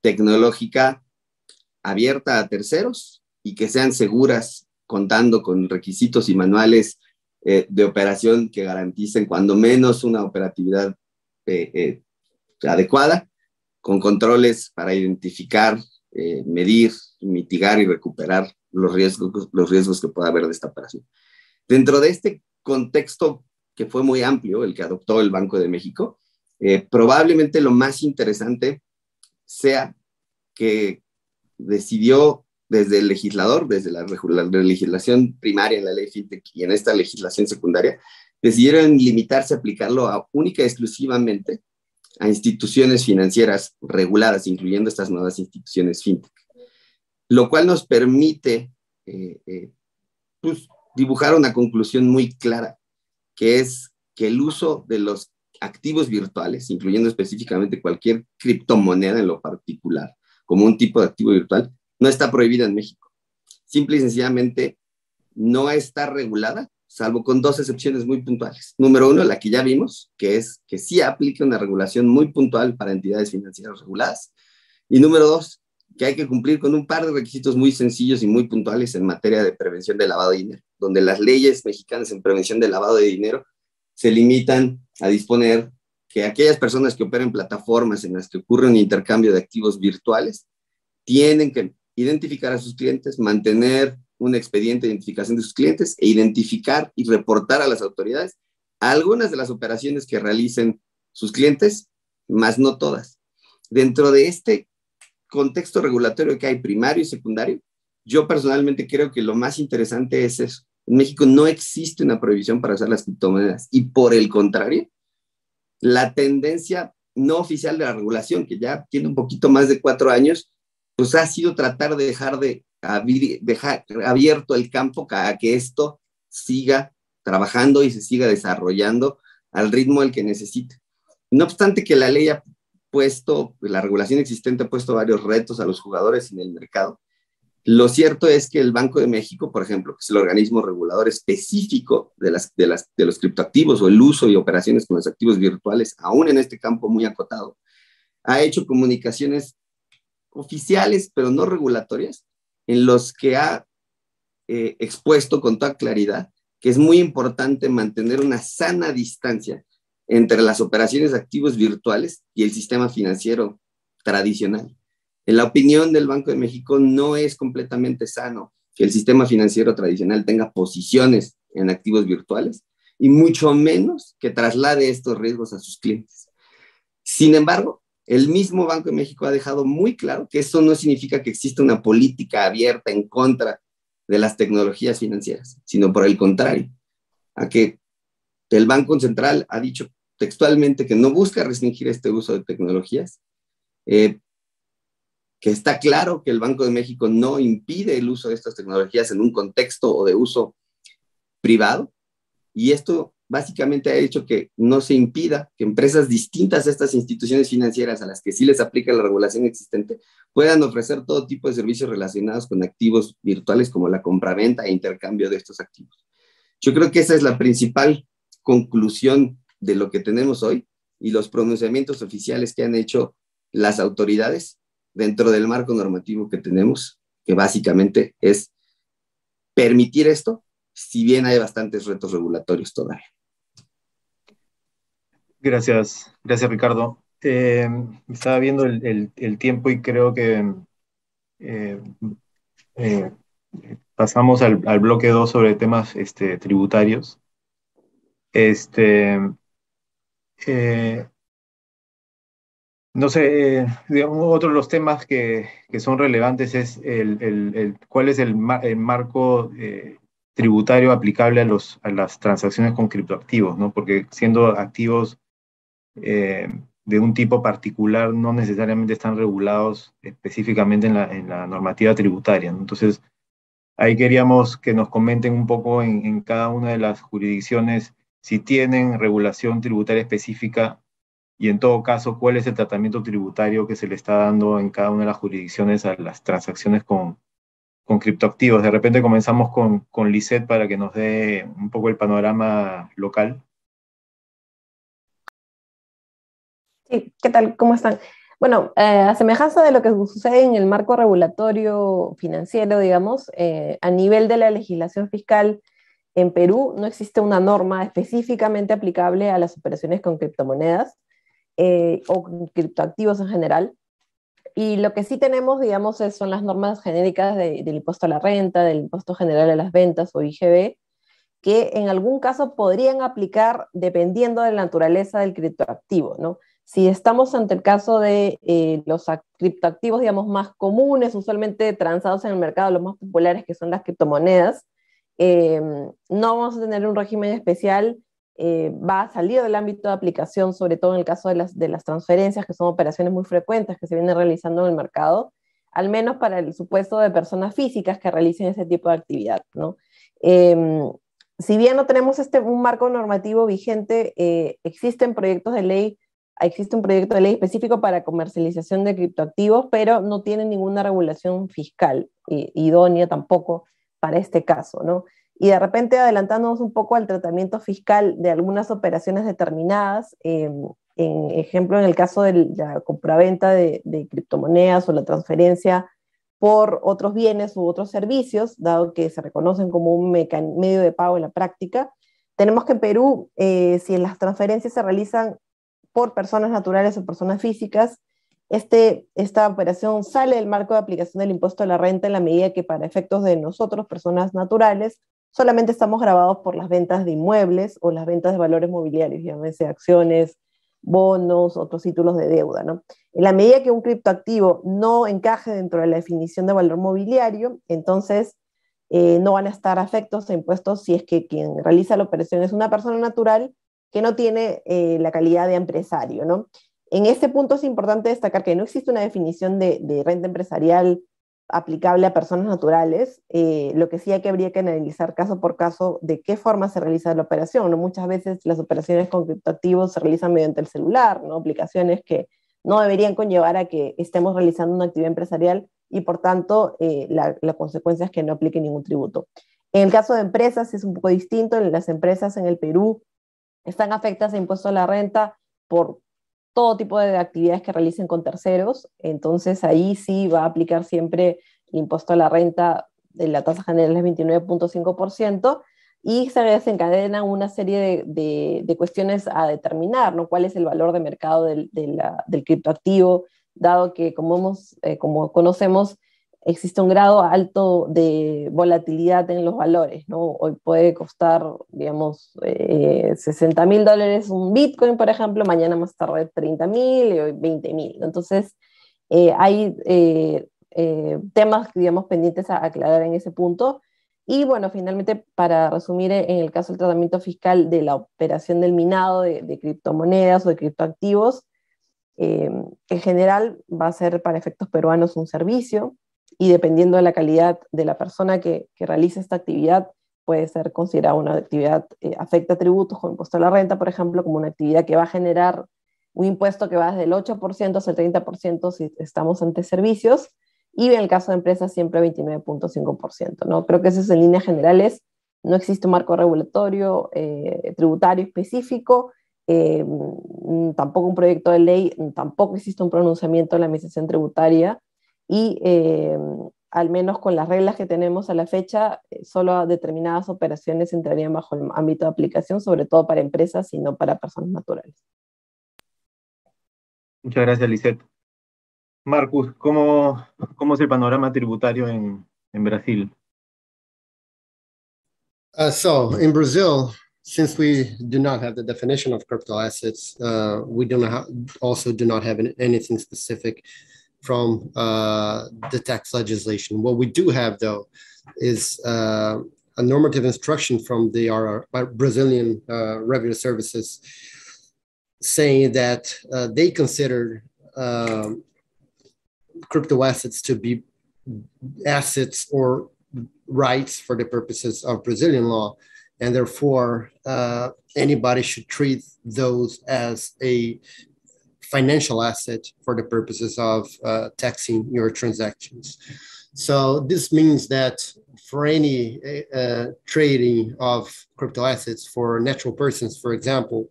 tecnológica abierta a terceros y que sean seguras contando con requisitos y manuales eh, de operación que garanticen cuando menos una operatividad eh, eh, adecuada, con controles para identificar medir, mitigar y recuperar los riesgos, los riesgos que pueda haber de esta operación. Dentro de este contexto que fue muy amplio, el que adoptó el Banco de México, probablemente lo más interesante sea que decidió desde el legislador, desde la, la legislación primaria, la ley FinTech y en esta legislación secundaria, decidieron limitarse a aplicarlo a única y exclusivamente a instituciones financieras reguladas, incluyendo estas nuevas instituciones fintech, lo cual nos permite eh, eh, pues, dibujar una conclusión muy clara, que es que el uso de los activos virtuales, incluyendo específicamente cualquier criptomoneda en lo particular, como un tipo de activo virtual, no está prohibida en México. Simple y sencillamente no está regulada salvo con dos excepciones muy puntuales. Número uno, la que ya vimos, que es que sí aplique una regulación muy puntual para entidades financieras reguladas. Y número dos, que hay que cumplir con un par de requisitos muy sencillos y muy puntuales en materia de prevención de lavado de dinero, donde las leyes mexicanas en prevención de lavado de dinero se limitan a disponer que aquellas personas que operen plataformas en las que ocurre un intercambio de activos virtuales tienen que identificar a sus clientes, mantener un expediente de identificación de sus clientes e identificar y reportar a las autoridades algunas de las operaciones que realicen sus clientes, más no todas. Dentro de este contexto regulatorio que hay primario y secundario, yo personalmente creo que lo más interesante es eso. En México no existe una prohibición para usar las criptomonedas y por el contrario, la tendencia no oficial de la regulación, que ya tiene un poquito más de cuatro años, pues ha sido tratar de dejar de dejar abierto el campo a que esto siga trabajando y se siga desarrollando al ritmo al que necesite. No obstante que la ley ha puesto, la regulación existente ha puesto varios retos a los jugadores en el mercado, lo cierto es que el Banco de México, por ejemplo, que es el organismo regulador específico de, los criptoactivos o el uso y operaciones con los activos virtuales, aún en este campo muy acotado, ha hecho comunicaciones oficiales, pero no regulatorias, en los que ha eh, expuesto con toda claridad que es muy importante mantener una sana distancia entre las operaciones de activos virtuales y el sistema financiero tradicional. En la opinión del Banco de México, no es completamente sano que el sistema financiero tradicional tenga posiciones en activos virtuales y mucho menos que traslade estos riesgos a sus clientes. Sin embargo, el mismo Banco de México ha dejado muy claro que eso no significa que exista una política abierta en contra de las tecnologías financieras, sino por el contrario, a que el Banco Central ha dicho textualmente que no busca restringir este uso de tecnologías, eh, que está claro que el Banco de México no impide el uso de estas tecnologías en un contexto o de uso privado. Y esto básicamente ha hecho que no se impida que empresas distintas a estas instituciones financieras a las que sí les aplica la regulación existente puedan ofrecer todo tipo de servicios relacionados con activos virtuales como la compraventa e intercambio de estos activos. Yo creo que esa es la principal conclusión de lo que tenemos hoy y los pronunciamientos oficiales que han hecho las autoridades dentro del marco normativo que tenemos, que básicamente es permitir esto, si bien hay bastantes retos regulatorios todavía. Gracias, gracias Ricardo. Eh, estaba viendo el, tiempo y creo que eh, eh, pasamos al, bloque 2 sobre temas este, tributarios. Este, no sé, eh, otro de los temas que, son relevantes es el, cuál es el, marco eh, tributario aplicable a, los, a las transacciones con criptoactivos, ¿no? Porque siendo activos eh, de un tipo particular no necesariamente están regulados específicamente en la, normativa tributaria. Entonces, ahí queríamos que nos comenten un poco en, en cada una de las jurisdicciones si tienen regulación tributaria específica y en todo caso, cuál es el tratamiento tributario que se le está dando en cada una de las jurisdicciones a las transacciones con, con criptoactivos. De repente comenzamos con, con para que nos dé un poco el panorama local. Sí, ¿qué tal? ¿Cómo están? Bueno, eh, a semejanza de lo que sucede en el marco regulatorio financiero, digamos, eh, a nivel de la legislación fiscal, en Perú no existe una norma específicamente aplicable a las operaciones con criptomonedas. Eh, o criptoactivos en general. Y lo que sí tenemos, digamos, son las normas genéricas del impuesto a la renta, del impuesto general a las ventas o IGB, que en algún caso podrían aplicar dependiendo de la naturaleza del criptoactivo, ¿no? Si estamos ante el caso de eh, los criptoactivos, digamos, más comunes, usualmente transados en el mercado, los más populares, que son las criptomonedas, eh, no vamos a tener un régimen especial eh, va a salir del ámbito de aplicación, sobre todo en el caso de las, transferencias, que son operaciones muy frecuentes que se vienen realizando en el mercado, al menos para el supuesto de personas físicas que realicen ese tipo de actividad. ¿no? Em, si bien no tenemos este, un marco normativo vigente, eh, existen proyectos de ley, existe un proyecto de ley específico para comercialización de criptoactivos, pero no tiene ninguna regulación fiscal idónea tampoco para este caso, ¿no? Y de repente adelantándonos un poco al tratamiento fiscal de algunas operaciones determinadas, eh, en ejemplo, en el caso de la compraventa de, de, criptomonedas o la transferencia por otros bienes u otros servicios, dado que se reconocen como un medio de pago en la práctica, Tenemos que en Perú, eh, si las transferencias se realizan por personas naturales o personas físicas, este, esta operación sale del marco de aplicación del impuesto a la renta en la medida que para efectos de nosotros, personas naturales, solamente estamos grabados por las ventas de inmuebles o las ventas de valores mobiliarios, llámese acciones, bonos, otros títulos de deuda. ¿no? En la medida que un criptoactivo no encaje dentro de la definición de valor mobiliario, entonces eh, no van a estar afectos a impuestos si es que quien realiza la operación es una persona natural que no tiene eh, la calidad de empresario. ¿no? En este punto es importante destacar que no existe una definición de, renta empresarial aplicable a personas naturales, eh, lo que sí hay que habría que analizar caso por caso de qué forma se realiza la operación. Muchas veces las operaciones con criptoactivos se realizan mediante el celular, ¿no? aplicaciones que no deberían conllevar a que estemos realizando una actividad empresarial y por tanto eh, la, la, consecuencia es que no aplique ningún tributo. En el caso de empresas es un poco distinto, las empresas en el Perú están afectadas a impuesto a la renta por todo tipo de actividades que realicen con terceros, entonces ahí sí va a aplicar siempre el impuesto a la renta, de la tasa general es 29.5%, y se desencadenan una serie de, de, cuestiones a determinar, ¿no? ¿Cuál es el valor de mercado del, del criptoactivo? Dado que, como, hemos, eh, como conocemos, existe un grado alto de volatilidad en los valores, ¿no? Hoy puede costar, digamos, 60 eh, mil dólares un Bitcoin, por ejemplo, mañana más tarde 30 mil y hoy 20 mil. Entonces, eh, hay eh, temas, digamos, pendientes a aclarar en ese punto. Y bueno, finalmente, para resumir, en el caso del tratamiento fiscal de la operación del minado de, de criptomonedas o de criptoactivos, en general va a ser para efectos peruanos un servicio, y dependiendo de la calidad de la persona que, que realiza esta actividad, puede ser considerada una actividad, eh, afecta tributos como impuesto a la renta, por ejemplo, como una actividad que va a generar un impuesto que va desde el 8% hasta el 30% si estamos ante servicios, y en el caso de empresas siempre 29.5%. ¿no? Creo que eso es en líneas generales. No existe un marco regulatorio eh, tributario específico, eh, tampoco un proyecto de ley, tampoco existe un pronunciamiento de la Administración Tributaria y eh, al menos con las reglas que tenemos a la fecha, eh, solo determinadas operaciones entrarían bajo el ámbito de aplicación, sobre todo para empresas y no para personas naturales. Muchas gracias, Lisette. Marcus, ¿cómo, cómo es el panorama tributario en, en Brasil? Uh, so, in Brazil, since we do not have the definition of crypto assets, uh, we do not also do not have anything specific from uh, the tax legislation. What we do have, though, is uh, a normative instruction from the RR, Brazilian uh, Revenue Services saying that uh, they consider um, crypto assets to be assets or rights for the purposes of Brazilian law. And therefore, uh, anybody should treat those as a financial asset for the purposes of uh, taxing your transactions. So this means that for any uh, trading of crypto assets for natural persons, for example,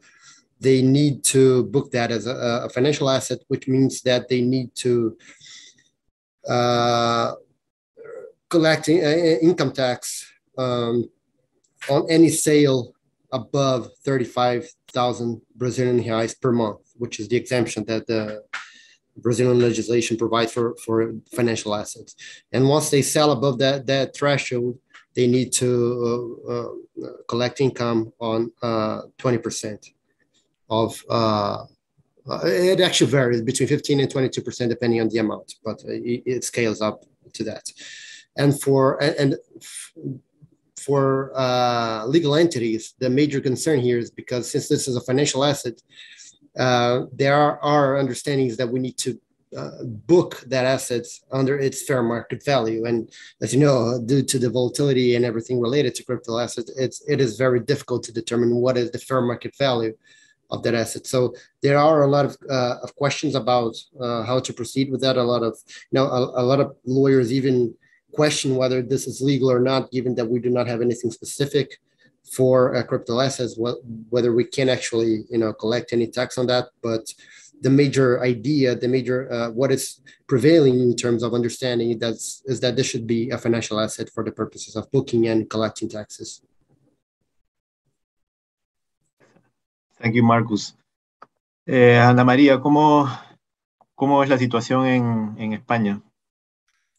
they need to book that as a, a financial asset, which means that they need to uh, collect uh, income tax um, on any sale above 35,000 Brazilian reais per month which is the exemption that the Brazilian legislation provides for, for financial assets. And once they sell above that, that threshold, they need to uh, uh, collect income on uh, 20% of, uh, it actually varies between 15 and 22% depending on the amount, but it, it scales up to that. And for, and, for uh, legal entities, the major concern here is because since this is a financial asset, uh, there are, are, understandings that we need to uh, book that assets under its fair market value. And as you know, due to the volatility and everything related to crypto assets, it's it is very difficult to determine what is the fair market value of that asset. So there are a lot of, uh, of questions about uh, how to proceed with that. A lot of you know a, a lot of lawyers even question whether this is legal or not, given that we do not have anything specific for uh, crypto assets, whether we can actually you know collect any tax on that. But the major idea, the major uh, what is prevailing in terms of understanding that's is that this should be a financial asset for the purposes of booking and collecting taxes. Thank you, Marcus. Eh, Ana María, ¿cómo, ¿cómo es la situación en, en España?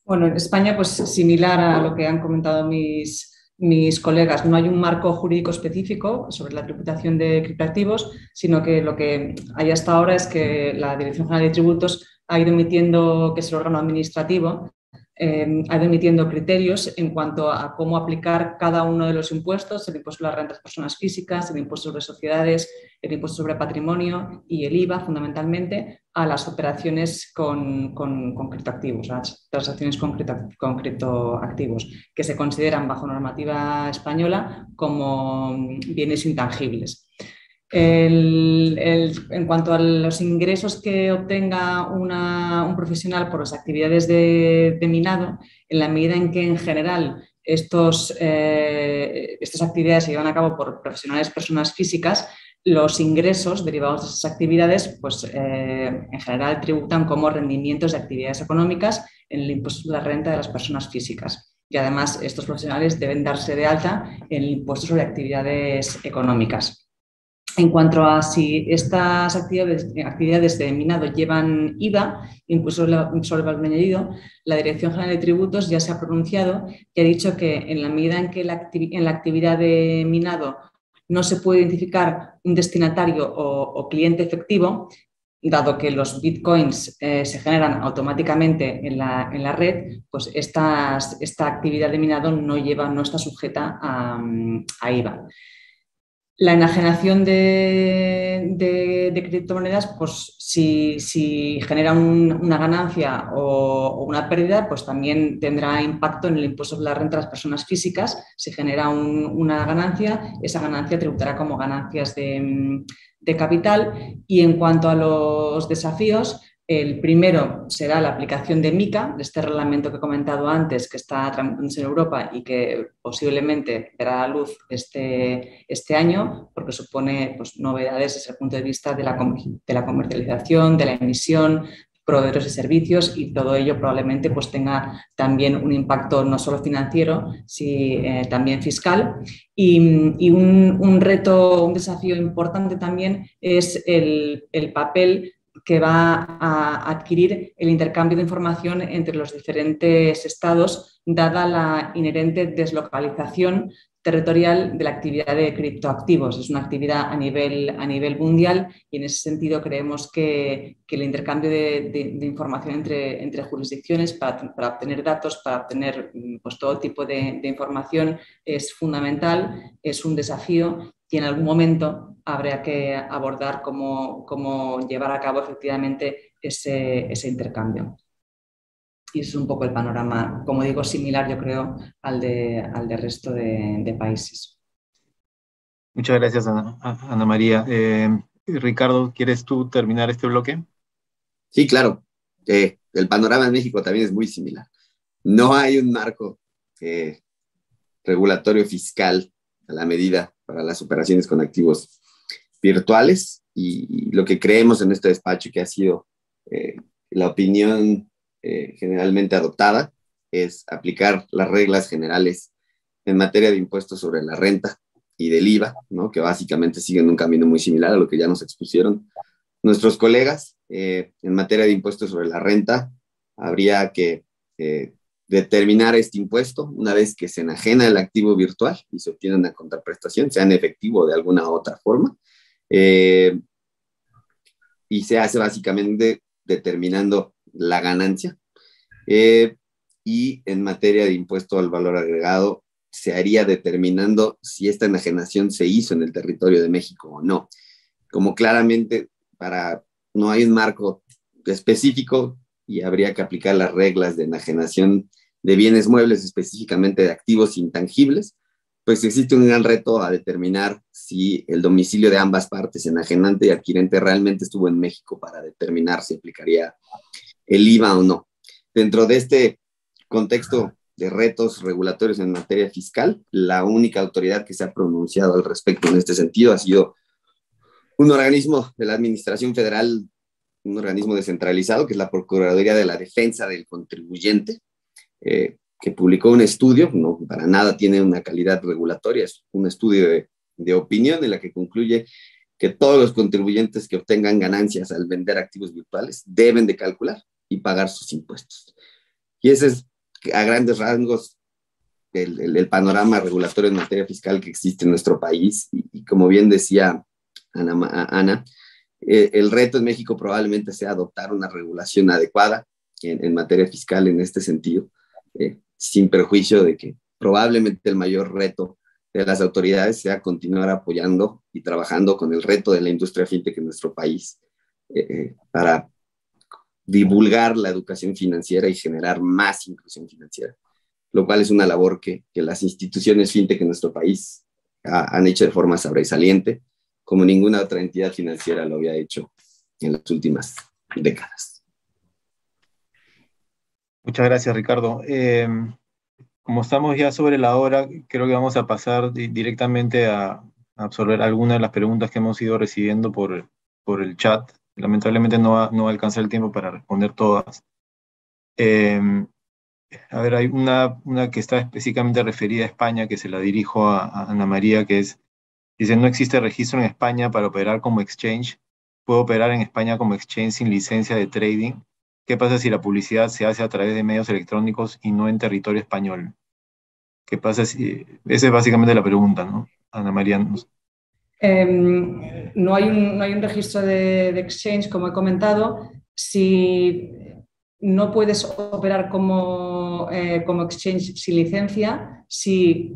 Bueno, en España, pues similar a lo que han comentado mis, mis colegas, no hay un marco jurídico específico sobre la tributación de criptoactivos, sino que lo que hay hasta ahora es que la Dirección General de Tributos ha ido emitiendo, que es el órgano administrativo, eh, ha ido emitiendo criterios en cuanto a cómo aplicar cada uno de los impuestos, el impuesto sobre las rentas personas físicas, el impuesto sobre sociedades, el impuesto sobre patrimonio y el IVA, fundamentalmente, a las operaciones con, con, criptoactivos, las transacciones con, con criptoactivos, que se consideran bajo normativa española como bienes intangibles. En cuanto a los ingresos que obtenga un profesional por las actividades de, minado, en la medida en que en general estos, eh, estas actividades se llevan a cabo por profesionales, personas físicas, los ingresos derivados de esas actividades, pues eh, en general tributan como rendimientos de actividades económicas en el impuesto de la renta de las personas físicas. Y además estos profesionales deben darse de alta en el impuesto sobre actividades económicas. En cuanto a si estas actividades, actividades de minado llevan IVA, impuesto sobre valor añadido, la Dirección General de Tributos ya se ha pronunciado y ha dicho que en la medida en que en la actividad de minado no se puede identificar un destinatario o, cliente efectivo, dado que los bitcoins eh, se generan automáticamente en la, red, pues esta actividad de minado no, lleva, no está sujeta a IVA. La enajenación de, criptomonedas, pues si, genera una ganancia o, una pérdida, pues también tendrá impacto en el impuesto sobre la renta de las personas físicas. Si genera una ganancia, esa ganancia tributará como ganancias de, de capital. Y en cuanto a los desafíos, el primero será la aplicación de MICA, de este reglamento que he comentado antes, que está tramitándose en Europa y que posiblemente verá la luz este, este año, porque supone pues, novedades desde el punto de vista de la, de la comercialización, de la emisión, proveedores de servicios y todo ello probablemente pues, tenga también un impacto no solo financiero, sino eh, también fiscal. Y, un, un, reto, un desafío importante también es el, el papel que va a adquirir el intercambio de información entre los diferentes estados, dada la inherente deslocalización territorial de la actividad de criptoactivos. Es una actividad a nivel, a nivel mundial y en ese sentido creemos que, el intercambio de, información entre, entre jurisdicciones para, obtener datos, para obtener pues, todo tipo de, información es fundamental, es un desafío y en algún momento habría que abordar cómo, cómo llevar a cabo efectivamente ese, ese intercambio. Y es un poco el panorama, como digo, similar yo creo al de, al de resto de, países. Muchas gracias, Ana, Ana María. Eh, Ricardo, ¿quieres tú terminar este bloque? Sí, claro. Eh, el panorama en México también es muy similar. No hay un marco eh, regulatorio fiscal a la medida para las operaciones con activos virtuales y, lo que creemos en este despacho que ha sido eh, la opinión eh, generalmente adoptada es aplicar las reglas generales en materia de impuestos sobre la renta y del IVA, ¿no? que básicamente siguen un camino muy similar a lo que ya nos expusieron nuestros colegas. Eh, en materia de impuestos sobre la renta, habría que determinar este impuesto una vez que se enajena el activo virtual y se obtiene una contraprestación, sea en efectivo de alguna otra forma. Eh, y se hace básicamente determinando la ganancia. Eh, y en materia de impuesto al valor agregado, se haría determinando si esta enajenación se hizo en el territorio de México o no. Como claramente para no hay un marco específico y habría que aplicar las reglas de enajenación de bienes muebles, específicamente de activos intangibles, pues existe un gran reto a determinar si el domicilio de ambas partes, enajenante y adquirente, realmente estuvo en México para determinar si aplicaría el IVA o no. Dentro de este contexto de retos regulatorios en materia fiscal, la única autoridad que se ha pronunciado al respecto en este sentido ha sido un organismo de la Administración Federal un organismo descentralizado, que es la Procuraduría de la Defensa del Contribuyente, eh, que publicó un estudio, no para nada tiene una calidad regulatoria, es un estudio de, opinión en la que concluye que todos los contribuyentes que obtengan ganancias al vender activos virtuales deben de calcular y pagar sus impuestos. Y ese es a grandes rasgos el, panorama regulatorio en materia fiscal que existe en nuestro país. Y, como bien decía Ana, eh, el reto en México probablemente sea adoptar una regulación adecuada en, materia fiscal en este sentido, eh, sin perjuicio de que probablemente el mayor reto de las autoridades sea continuar apoyando y trabajando con el reto de la industria fintech en nuestro país eh, para divulgar la educación financiera y generar más inclusión financiera, lo cual es una labor que, que las instituciones fintech en nuestro país han hecho de forma sobresaliente, como ninguna otra entidad financiera lo había hecho en las últimas décadas. Muchas gracias, Ricardo. Eh, como estamos ya sobre la hora, creo que vamos a pasar directamente a, absorber algunas de las preguntas que hemos ido recibiendo por, por el chat. Lamentablemente no va, no a alcanzar el tiempo para responder todas. Em, a ver, hay una, una que está específicamente referida a España, que se la dirijo a, Ana María, que es, dice, no existe registro en España para operar como exchange. Puedo operar en España como exchange sin licencia de trading. ¿Qué pasa si la publicidad se hace a través de medios electrónicos y no en territorio español? ¿Qué pasa si...? Esa es básicamente la pregunta, ¿no? Ana María. Em, no, hay un, no, hay un, registro de, exchange, como he comentado. Si no puedes operar como, eh, como exchange sin licencia, si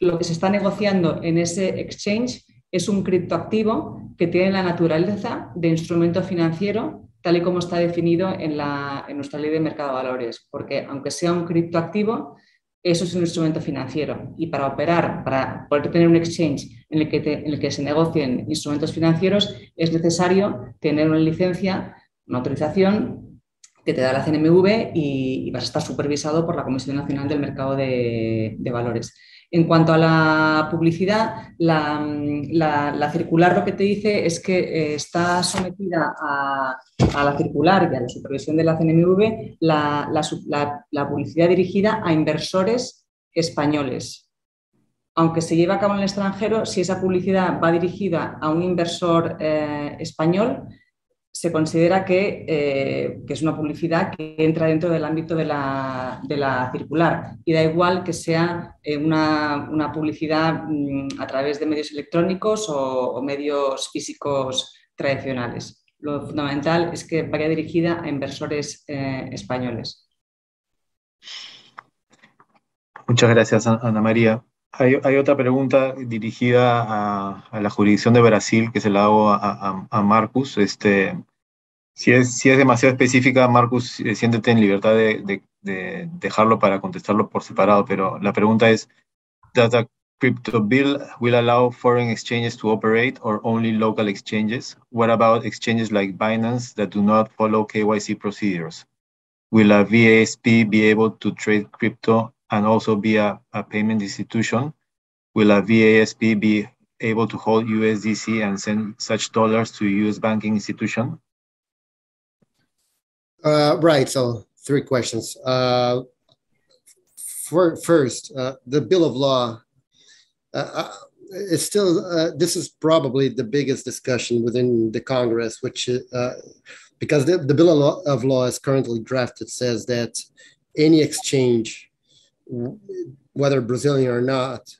lo que se está negociando en ese exchange es un criptoactivo que tiene la naturaleza de instrumento financiero tal y como está definido en, nuestra ley de mercado de valores, porque aunque sea un criptoactivo, eso es un instrumento financiero. Y para operar, para poder tener un exchange en el que se negocien instrumentos financieros, es necesario tener una licencia, una autorización que te da la CNMV y, vas a estar supervisado por la Comisión Nacional del Mercado de Valores. En cuanto a la publicidad, la, circular lo que te dice es que eh, está sometida a, la circular y a la supervisión de la CNMV la, publicidad dirigida a inversores españoles. Aunque se lleve a cabo en el extranjero, si esa publicidad va dirigida a un inversor eh, español, se considera eh, que, es una publicidad que entra dentro del ámbito de la, circular y da igual que sea eh, una, publicidad mm, a través de medios electrónicos o, medios físicos tradicionales. Lo fundamental es que vaya dirigida a inversores eh, españoles. Muchas gracias, Ana María. Hay, otra pregunta dirigida a, la jurisdicción de Brasil que se la hago a, Marcus. Este, si, es, si es demasiado específica, Marcus, eh, siéntete en libertad de, dejarlo para contestarlo por separado, pero la pregunta es, ¿Does a crypto bill will allow foreign exchanges to operate or only local exchanges? What about exchanges like Binance that do not follow KYC procedures? Will a VASP be able to trade crypto and also be a, a payment institution? Will a VASP be able to hold USDC and send such dollars to US banking institution? Uh, right. So three questions. Uh, for, first, uh, the bill of law. Uh, uh, it's still. Uh, this is probably the biggest discussion within the Congress, which because the, the bill of law, of law is currently drafted says that any exchange whether Brazilian or not,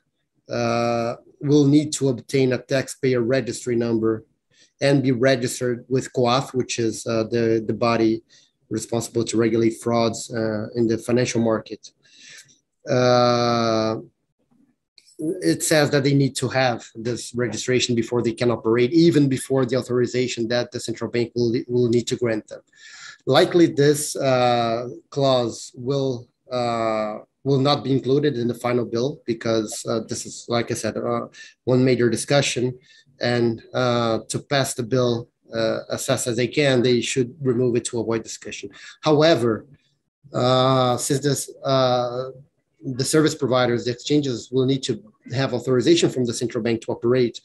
uh, will need to obtain a taxpayer registry number and be registered with COAF, which is uh, the, the body responsible to regulate frauds uh, in the financial market. Uh, it says that they need to have this registration before they can operate, even before the authorization that the central bank will, will need to grant them. Likely, this uh, clause will uh, will not be included in the final bill because uh, this is, like I said, uh, one major discussion. And uh, to pass the bill uh, as fast as they can, they should remove it to avoid discussion. However, uh, since this, uh, the service providers, the exchanges will need to have authorization from the central bank to operate.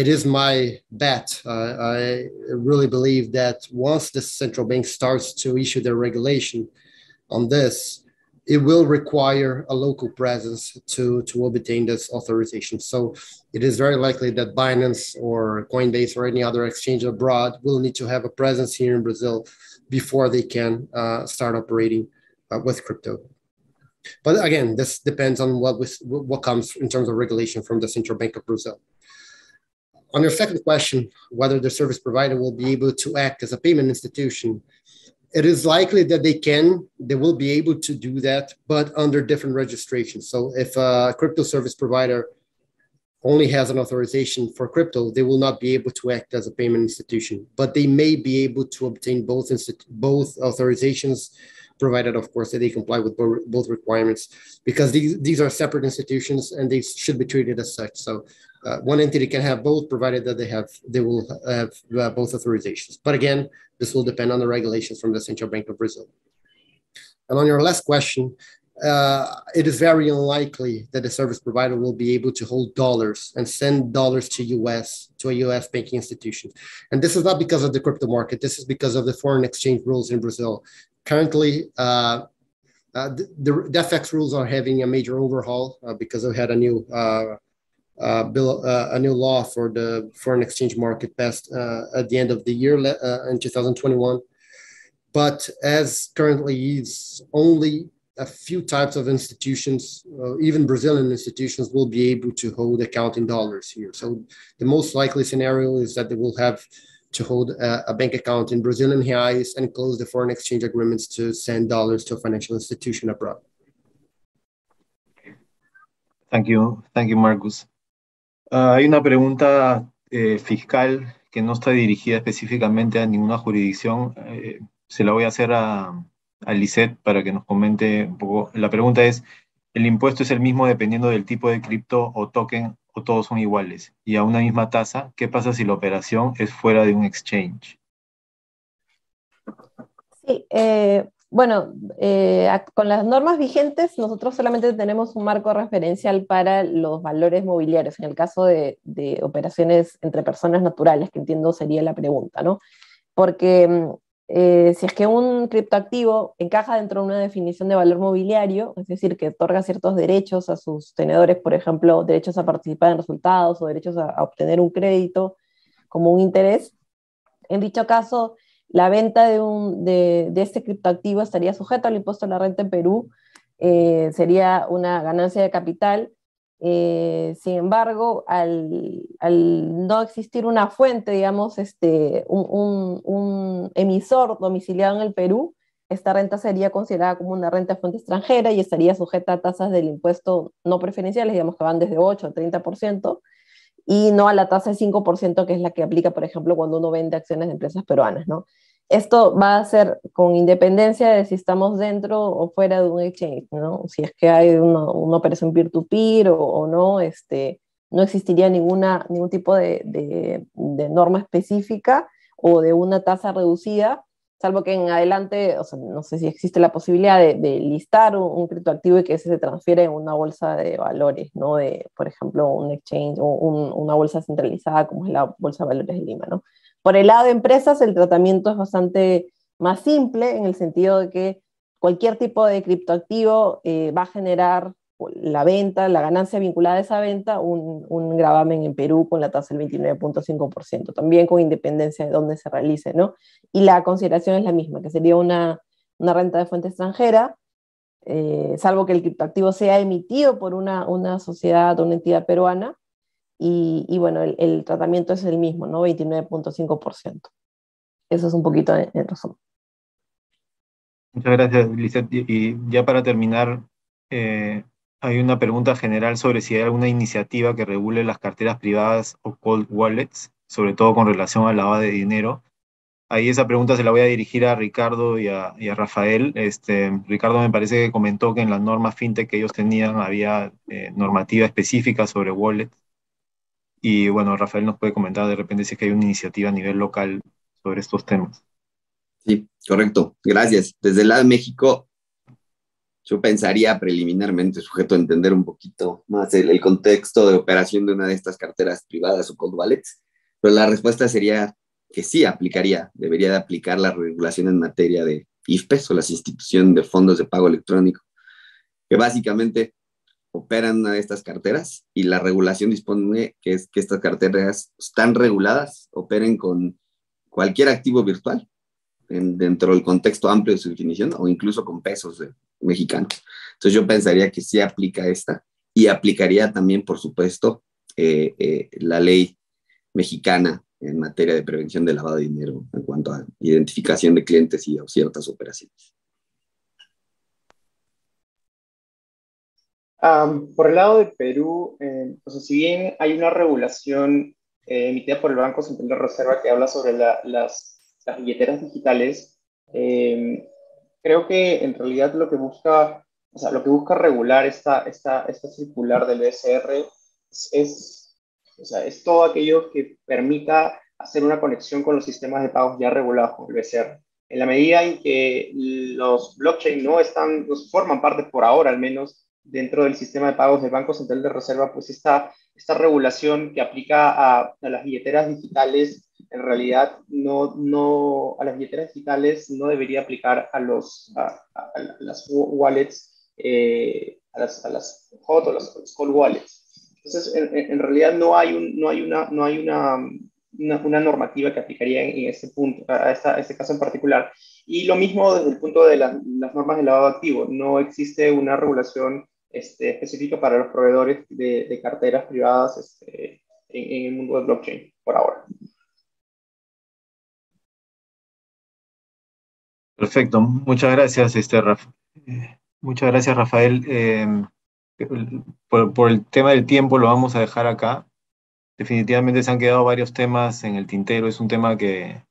it is my bet. I really believe that once the central bank starts to issue their regulation on this, it will require a local presence to, to obtain this authorization. So it is very likely that Binance or Coinbase or any other exchange abroad will need to have a presence here in Brazil before they can uh, start operating uh, with crypto. But again, this depends on what, was, what comes in terms of regulation from the Central Bank of Brazil. On your second question, whether the service provider will be able to act as a payment institution, it is likely that they can, they will be able to do that, but under different registrations. So if a crypto service provider only has an authorization for crypto, they will not be able to act as a payment institution, but they may be able to obtain both, both authorizations, provided, of course, that they comply with both requirements, because these, these are separate institutions and they should be treated as such. So uh, one entity can have both, provided that they have they will have uh, both authorizations. But again, this will depend on the regulations from the Central Bank of Brazil. And on your last question, uh, it is very unlikely that the service provider will be able to hold dollars and send dollars to US to a US banking institution. And this is not because of the crypto market. This is because of the foreign exchange rules in Brazil. Currently, uh, uh, the, the, FX rules are having a major overhaul uh, because we had a new uh, uh, bill, a new law for the foreign exchange market passed at the end of the year in 2021. But as currently is only a few types of institutions, uh, even Brazilian institutions, will be able to hold account in dollars here. So the most likely scenario is that they will have to hold a, a bank account in Brazilian reais and close the foreign exchange agreements to send dollars to a financial institution abroad. Thank you. Thank you, Marcus. Uh, hay una pregunta eh, fiscal que no está dirigida específicamente a ninguna jurisdicción. Eh, se la voy a hacer a, a para que nos comente un poco. La pregunta es, ¿el impuesto es el mismo dependiendo del tipo de cripto o token o todos son iguales? Y a una misma tasa, ¿qué pasa si la operación es fuera de un exchange? Sí, eh, bueno, eh, con las normas vigentes, nosotros solamente tenemos un marco referencial para los valores mobiliarios, en el caso de, operaciones entre personas naturales, que entiendo sería la pregunta, ¿no? Porque mm, eh, si es que un criptoactivo encaja dentro de una definición de valor mobiliario, es decir, que otorga ciertos derechos a sus tenedores, por ejemplo, derechos a participar en resultados o derechos a obtener un crédito como un interés, en dicho caso, la venta de, un, de, de este criptoactivo estaría sujeto al impuesto a la renta en Perú, eh, sería una ganancia de capital. Eh, sin embargo, al, al, no existir una fuente, digamos, este, un, un, un, emisor domiciliado en el Perú, esta renta sería considerada como una renta de fuente extranjera y estaría sujeta a tasas del impuesto no preferenciales, digamos que van desde 8 a 30%, y no a la tasa del 5% que es la que aplica, por ejemplo, cuando uno vende acciones de empresas peruanas, ¿no? Esto va a ser con independencia de si estamos dentro o fuera de un exchange, ¿no? Si es que hay una, una operación peer-to-peer o, no, este, no existiría ninguna, ningún tipo de, de, norma específica o de una tasa reducida salvo que en adelante, no sé si existe la posibilidad de, listar un, criptoactivo y que ese se transfiere en una bolsa de valores, ¿no? De, por ejemplo, un exchange o una bolsa centralizada como es la Bolsa de Valores de Lima, ¿no? Por el lado de empresas, el tratamiento es bastante más simple en el sentido de que cualquier tipo de criptoactivo eh, va a generar la venta, la ganancia vinculada a esa venta, un, un gravamen en Perú con la tasa del 29.5%, también con independencia de dónde se realice, ¿no? Y la consideración es la misma, que sería una, una renta de fuente extranjera, eh, salvo que el criptoactivo sea emitido por una, una sociedad o una entidad peruana, y, y bueno, el, el, tratamiento es el mismo, ¿no? 29.5%. Eso es un poquito en, en resumen. Muchas gracias, Lizeth. Y ya para terminar, eh, hay una pregunta general sobre si hay alguna iniciativa que regule las carteras privadas o cold wallets, sobre todo con relación al lavado de dinero. Ahí esa pregunta se la voy a dirigir a Ricardo y a, Rafael. Este, Ricardo me parece que comentó que en la norma fintech que ellos tenían había eh, normativa específica sobre wallets. Y bueno, Rafael nos puede comentar de repente si que hay una iniciativa a nivel local sobre estos temas. Sí, correcto. Gracias. Desde el lado de México yo pensaría preliminarmente, sujeto a entender un poquito más el, contexto de operación de una de estas carteras privadas o cold wallets, pero la respuesta sería que sí aplicaría, debería de aplicar la regulación en materia de IFPES o las instituciones de fondos de pago electrónico. que básicamente operan una de estas carteras y la regulación dispone que, es, que estas carteras están reguladas, operen con cualquier activo virtual dentro del contexto amplio de su definición o incluso con pesos mexicanos. Entonces yo pensaría que sí aplica esta y aplicaría también, por supuesto, eh, eh, la ley mexicana en materia de prevención de lavado de dinero en cuanto a identificación de clientes y ciertas operaciones. Por el lado de Perú, eh, si bien hay una regulación eh, emitida por el Banco Central de Reserva que habla sobre las, las, billeteras digitales, eh, creo que en realidad lo que busca, o sea, lo que busca regular esta, esta, esta circular del BSR es, o sea, es todo aquello que permita hacer una conexión con los sistemas de pagos ya regulados con el BCR. En la medida en que los blockchain no están, no forman parte por ahora al menos dentro del sistema de pagos del Banco Central de Reserva, pues esta, esta regulación que aplica a, a las billeteras digitales, en realidad no, no, a las billeteras digitales no debería aplicar a, los, a, las wallets, eh, a las, a las hot o las, cold wallets. Entonces, en, en, realidad no hay, un, no hay, una, no hay una, una, normativa que aplicaría en, este punto, a, esta, este caso en particular. Y lo mismo desde el punto de las normas de lavado activo. No existe una regulación este, específica para los proveedores de, carteras privadas este, en, el mundo del blockchain por ahora. Perfecto, muchas gracias, este, muchas gracias Rafael. Em, por, el tema del tiempo lo vamos a dejar acá. Definitivamente se han quedado varios temas en el tintero. Es un tema que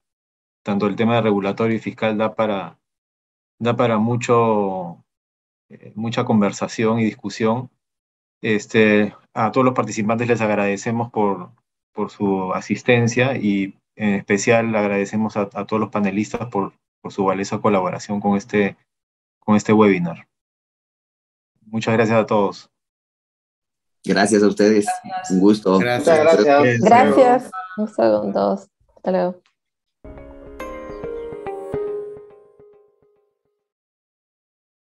tanto el tema de regulatorio y fiscal da para, da para mucho, mucha conversación y discusión. Este, a todos los participantes les agradecemos por, por su asistencia y en especial agradecemos a, todos los panelistas por, por su valiosa colaboración con este, con este webinar. Muchas gracias a todos. Gracias a ustedes. Un gusto. Gracias. Muchas gracias. Gracias. Un gusto con todos. Hasta luego.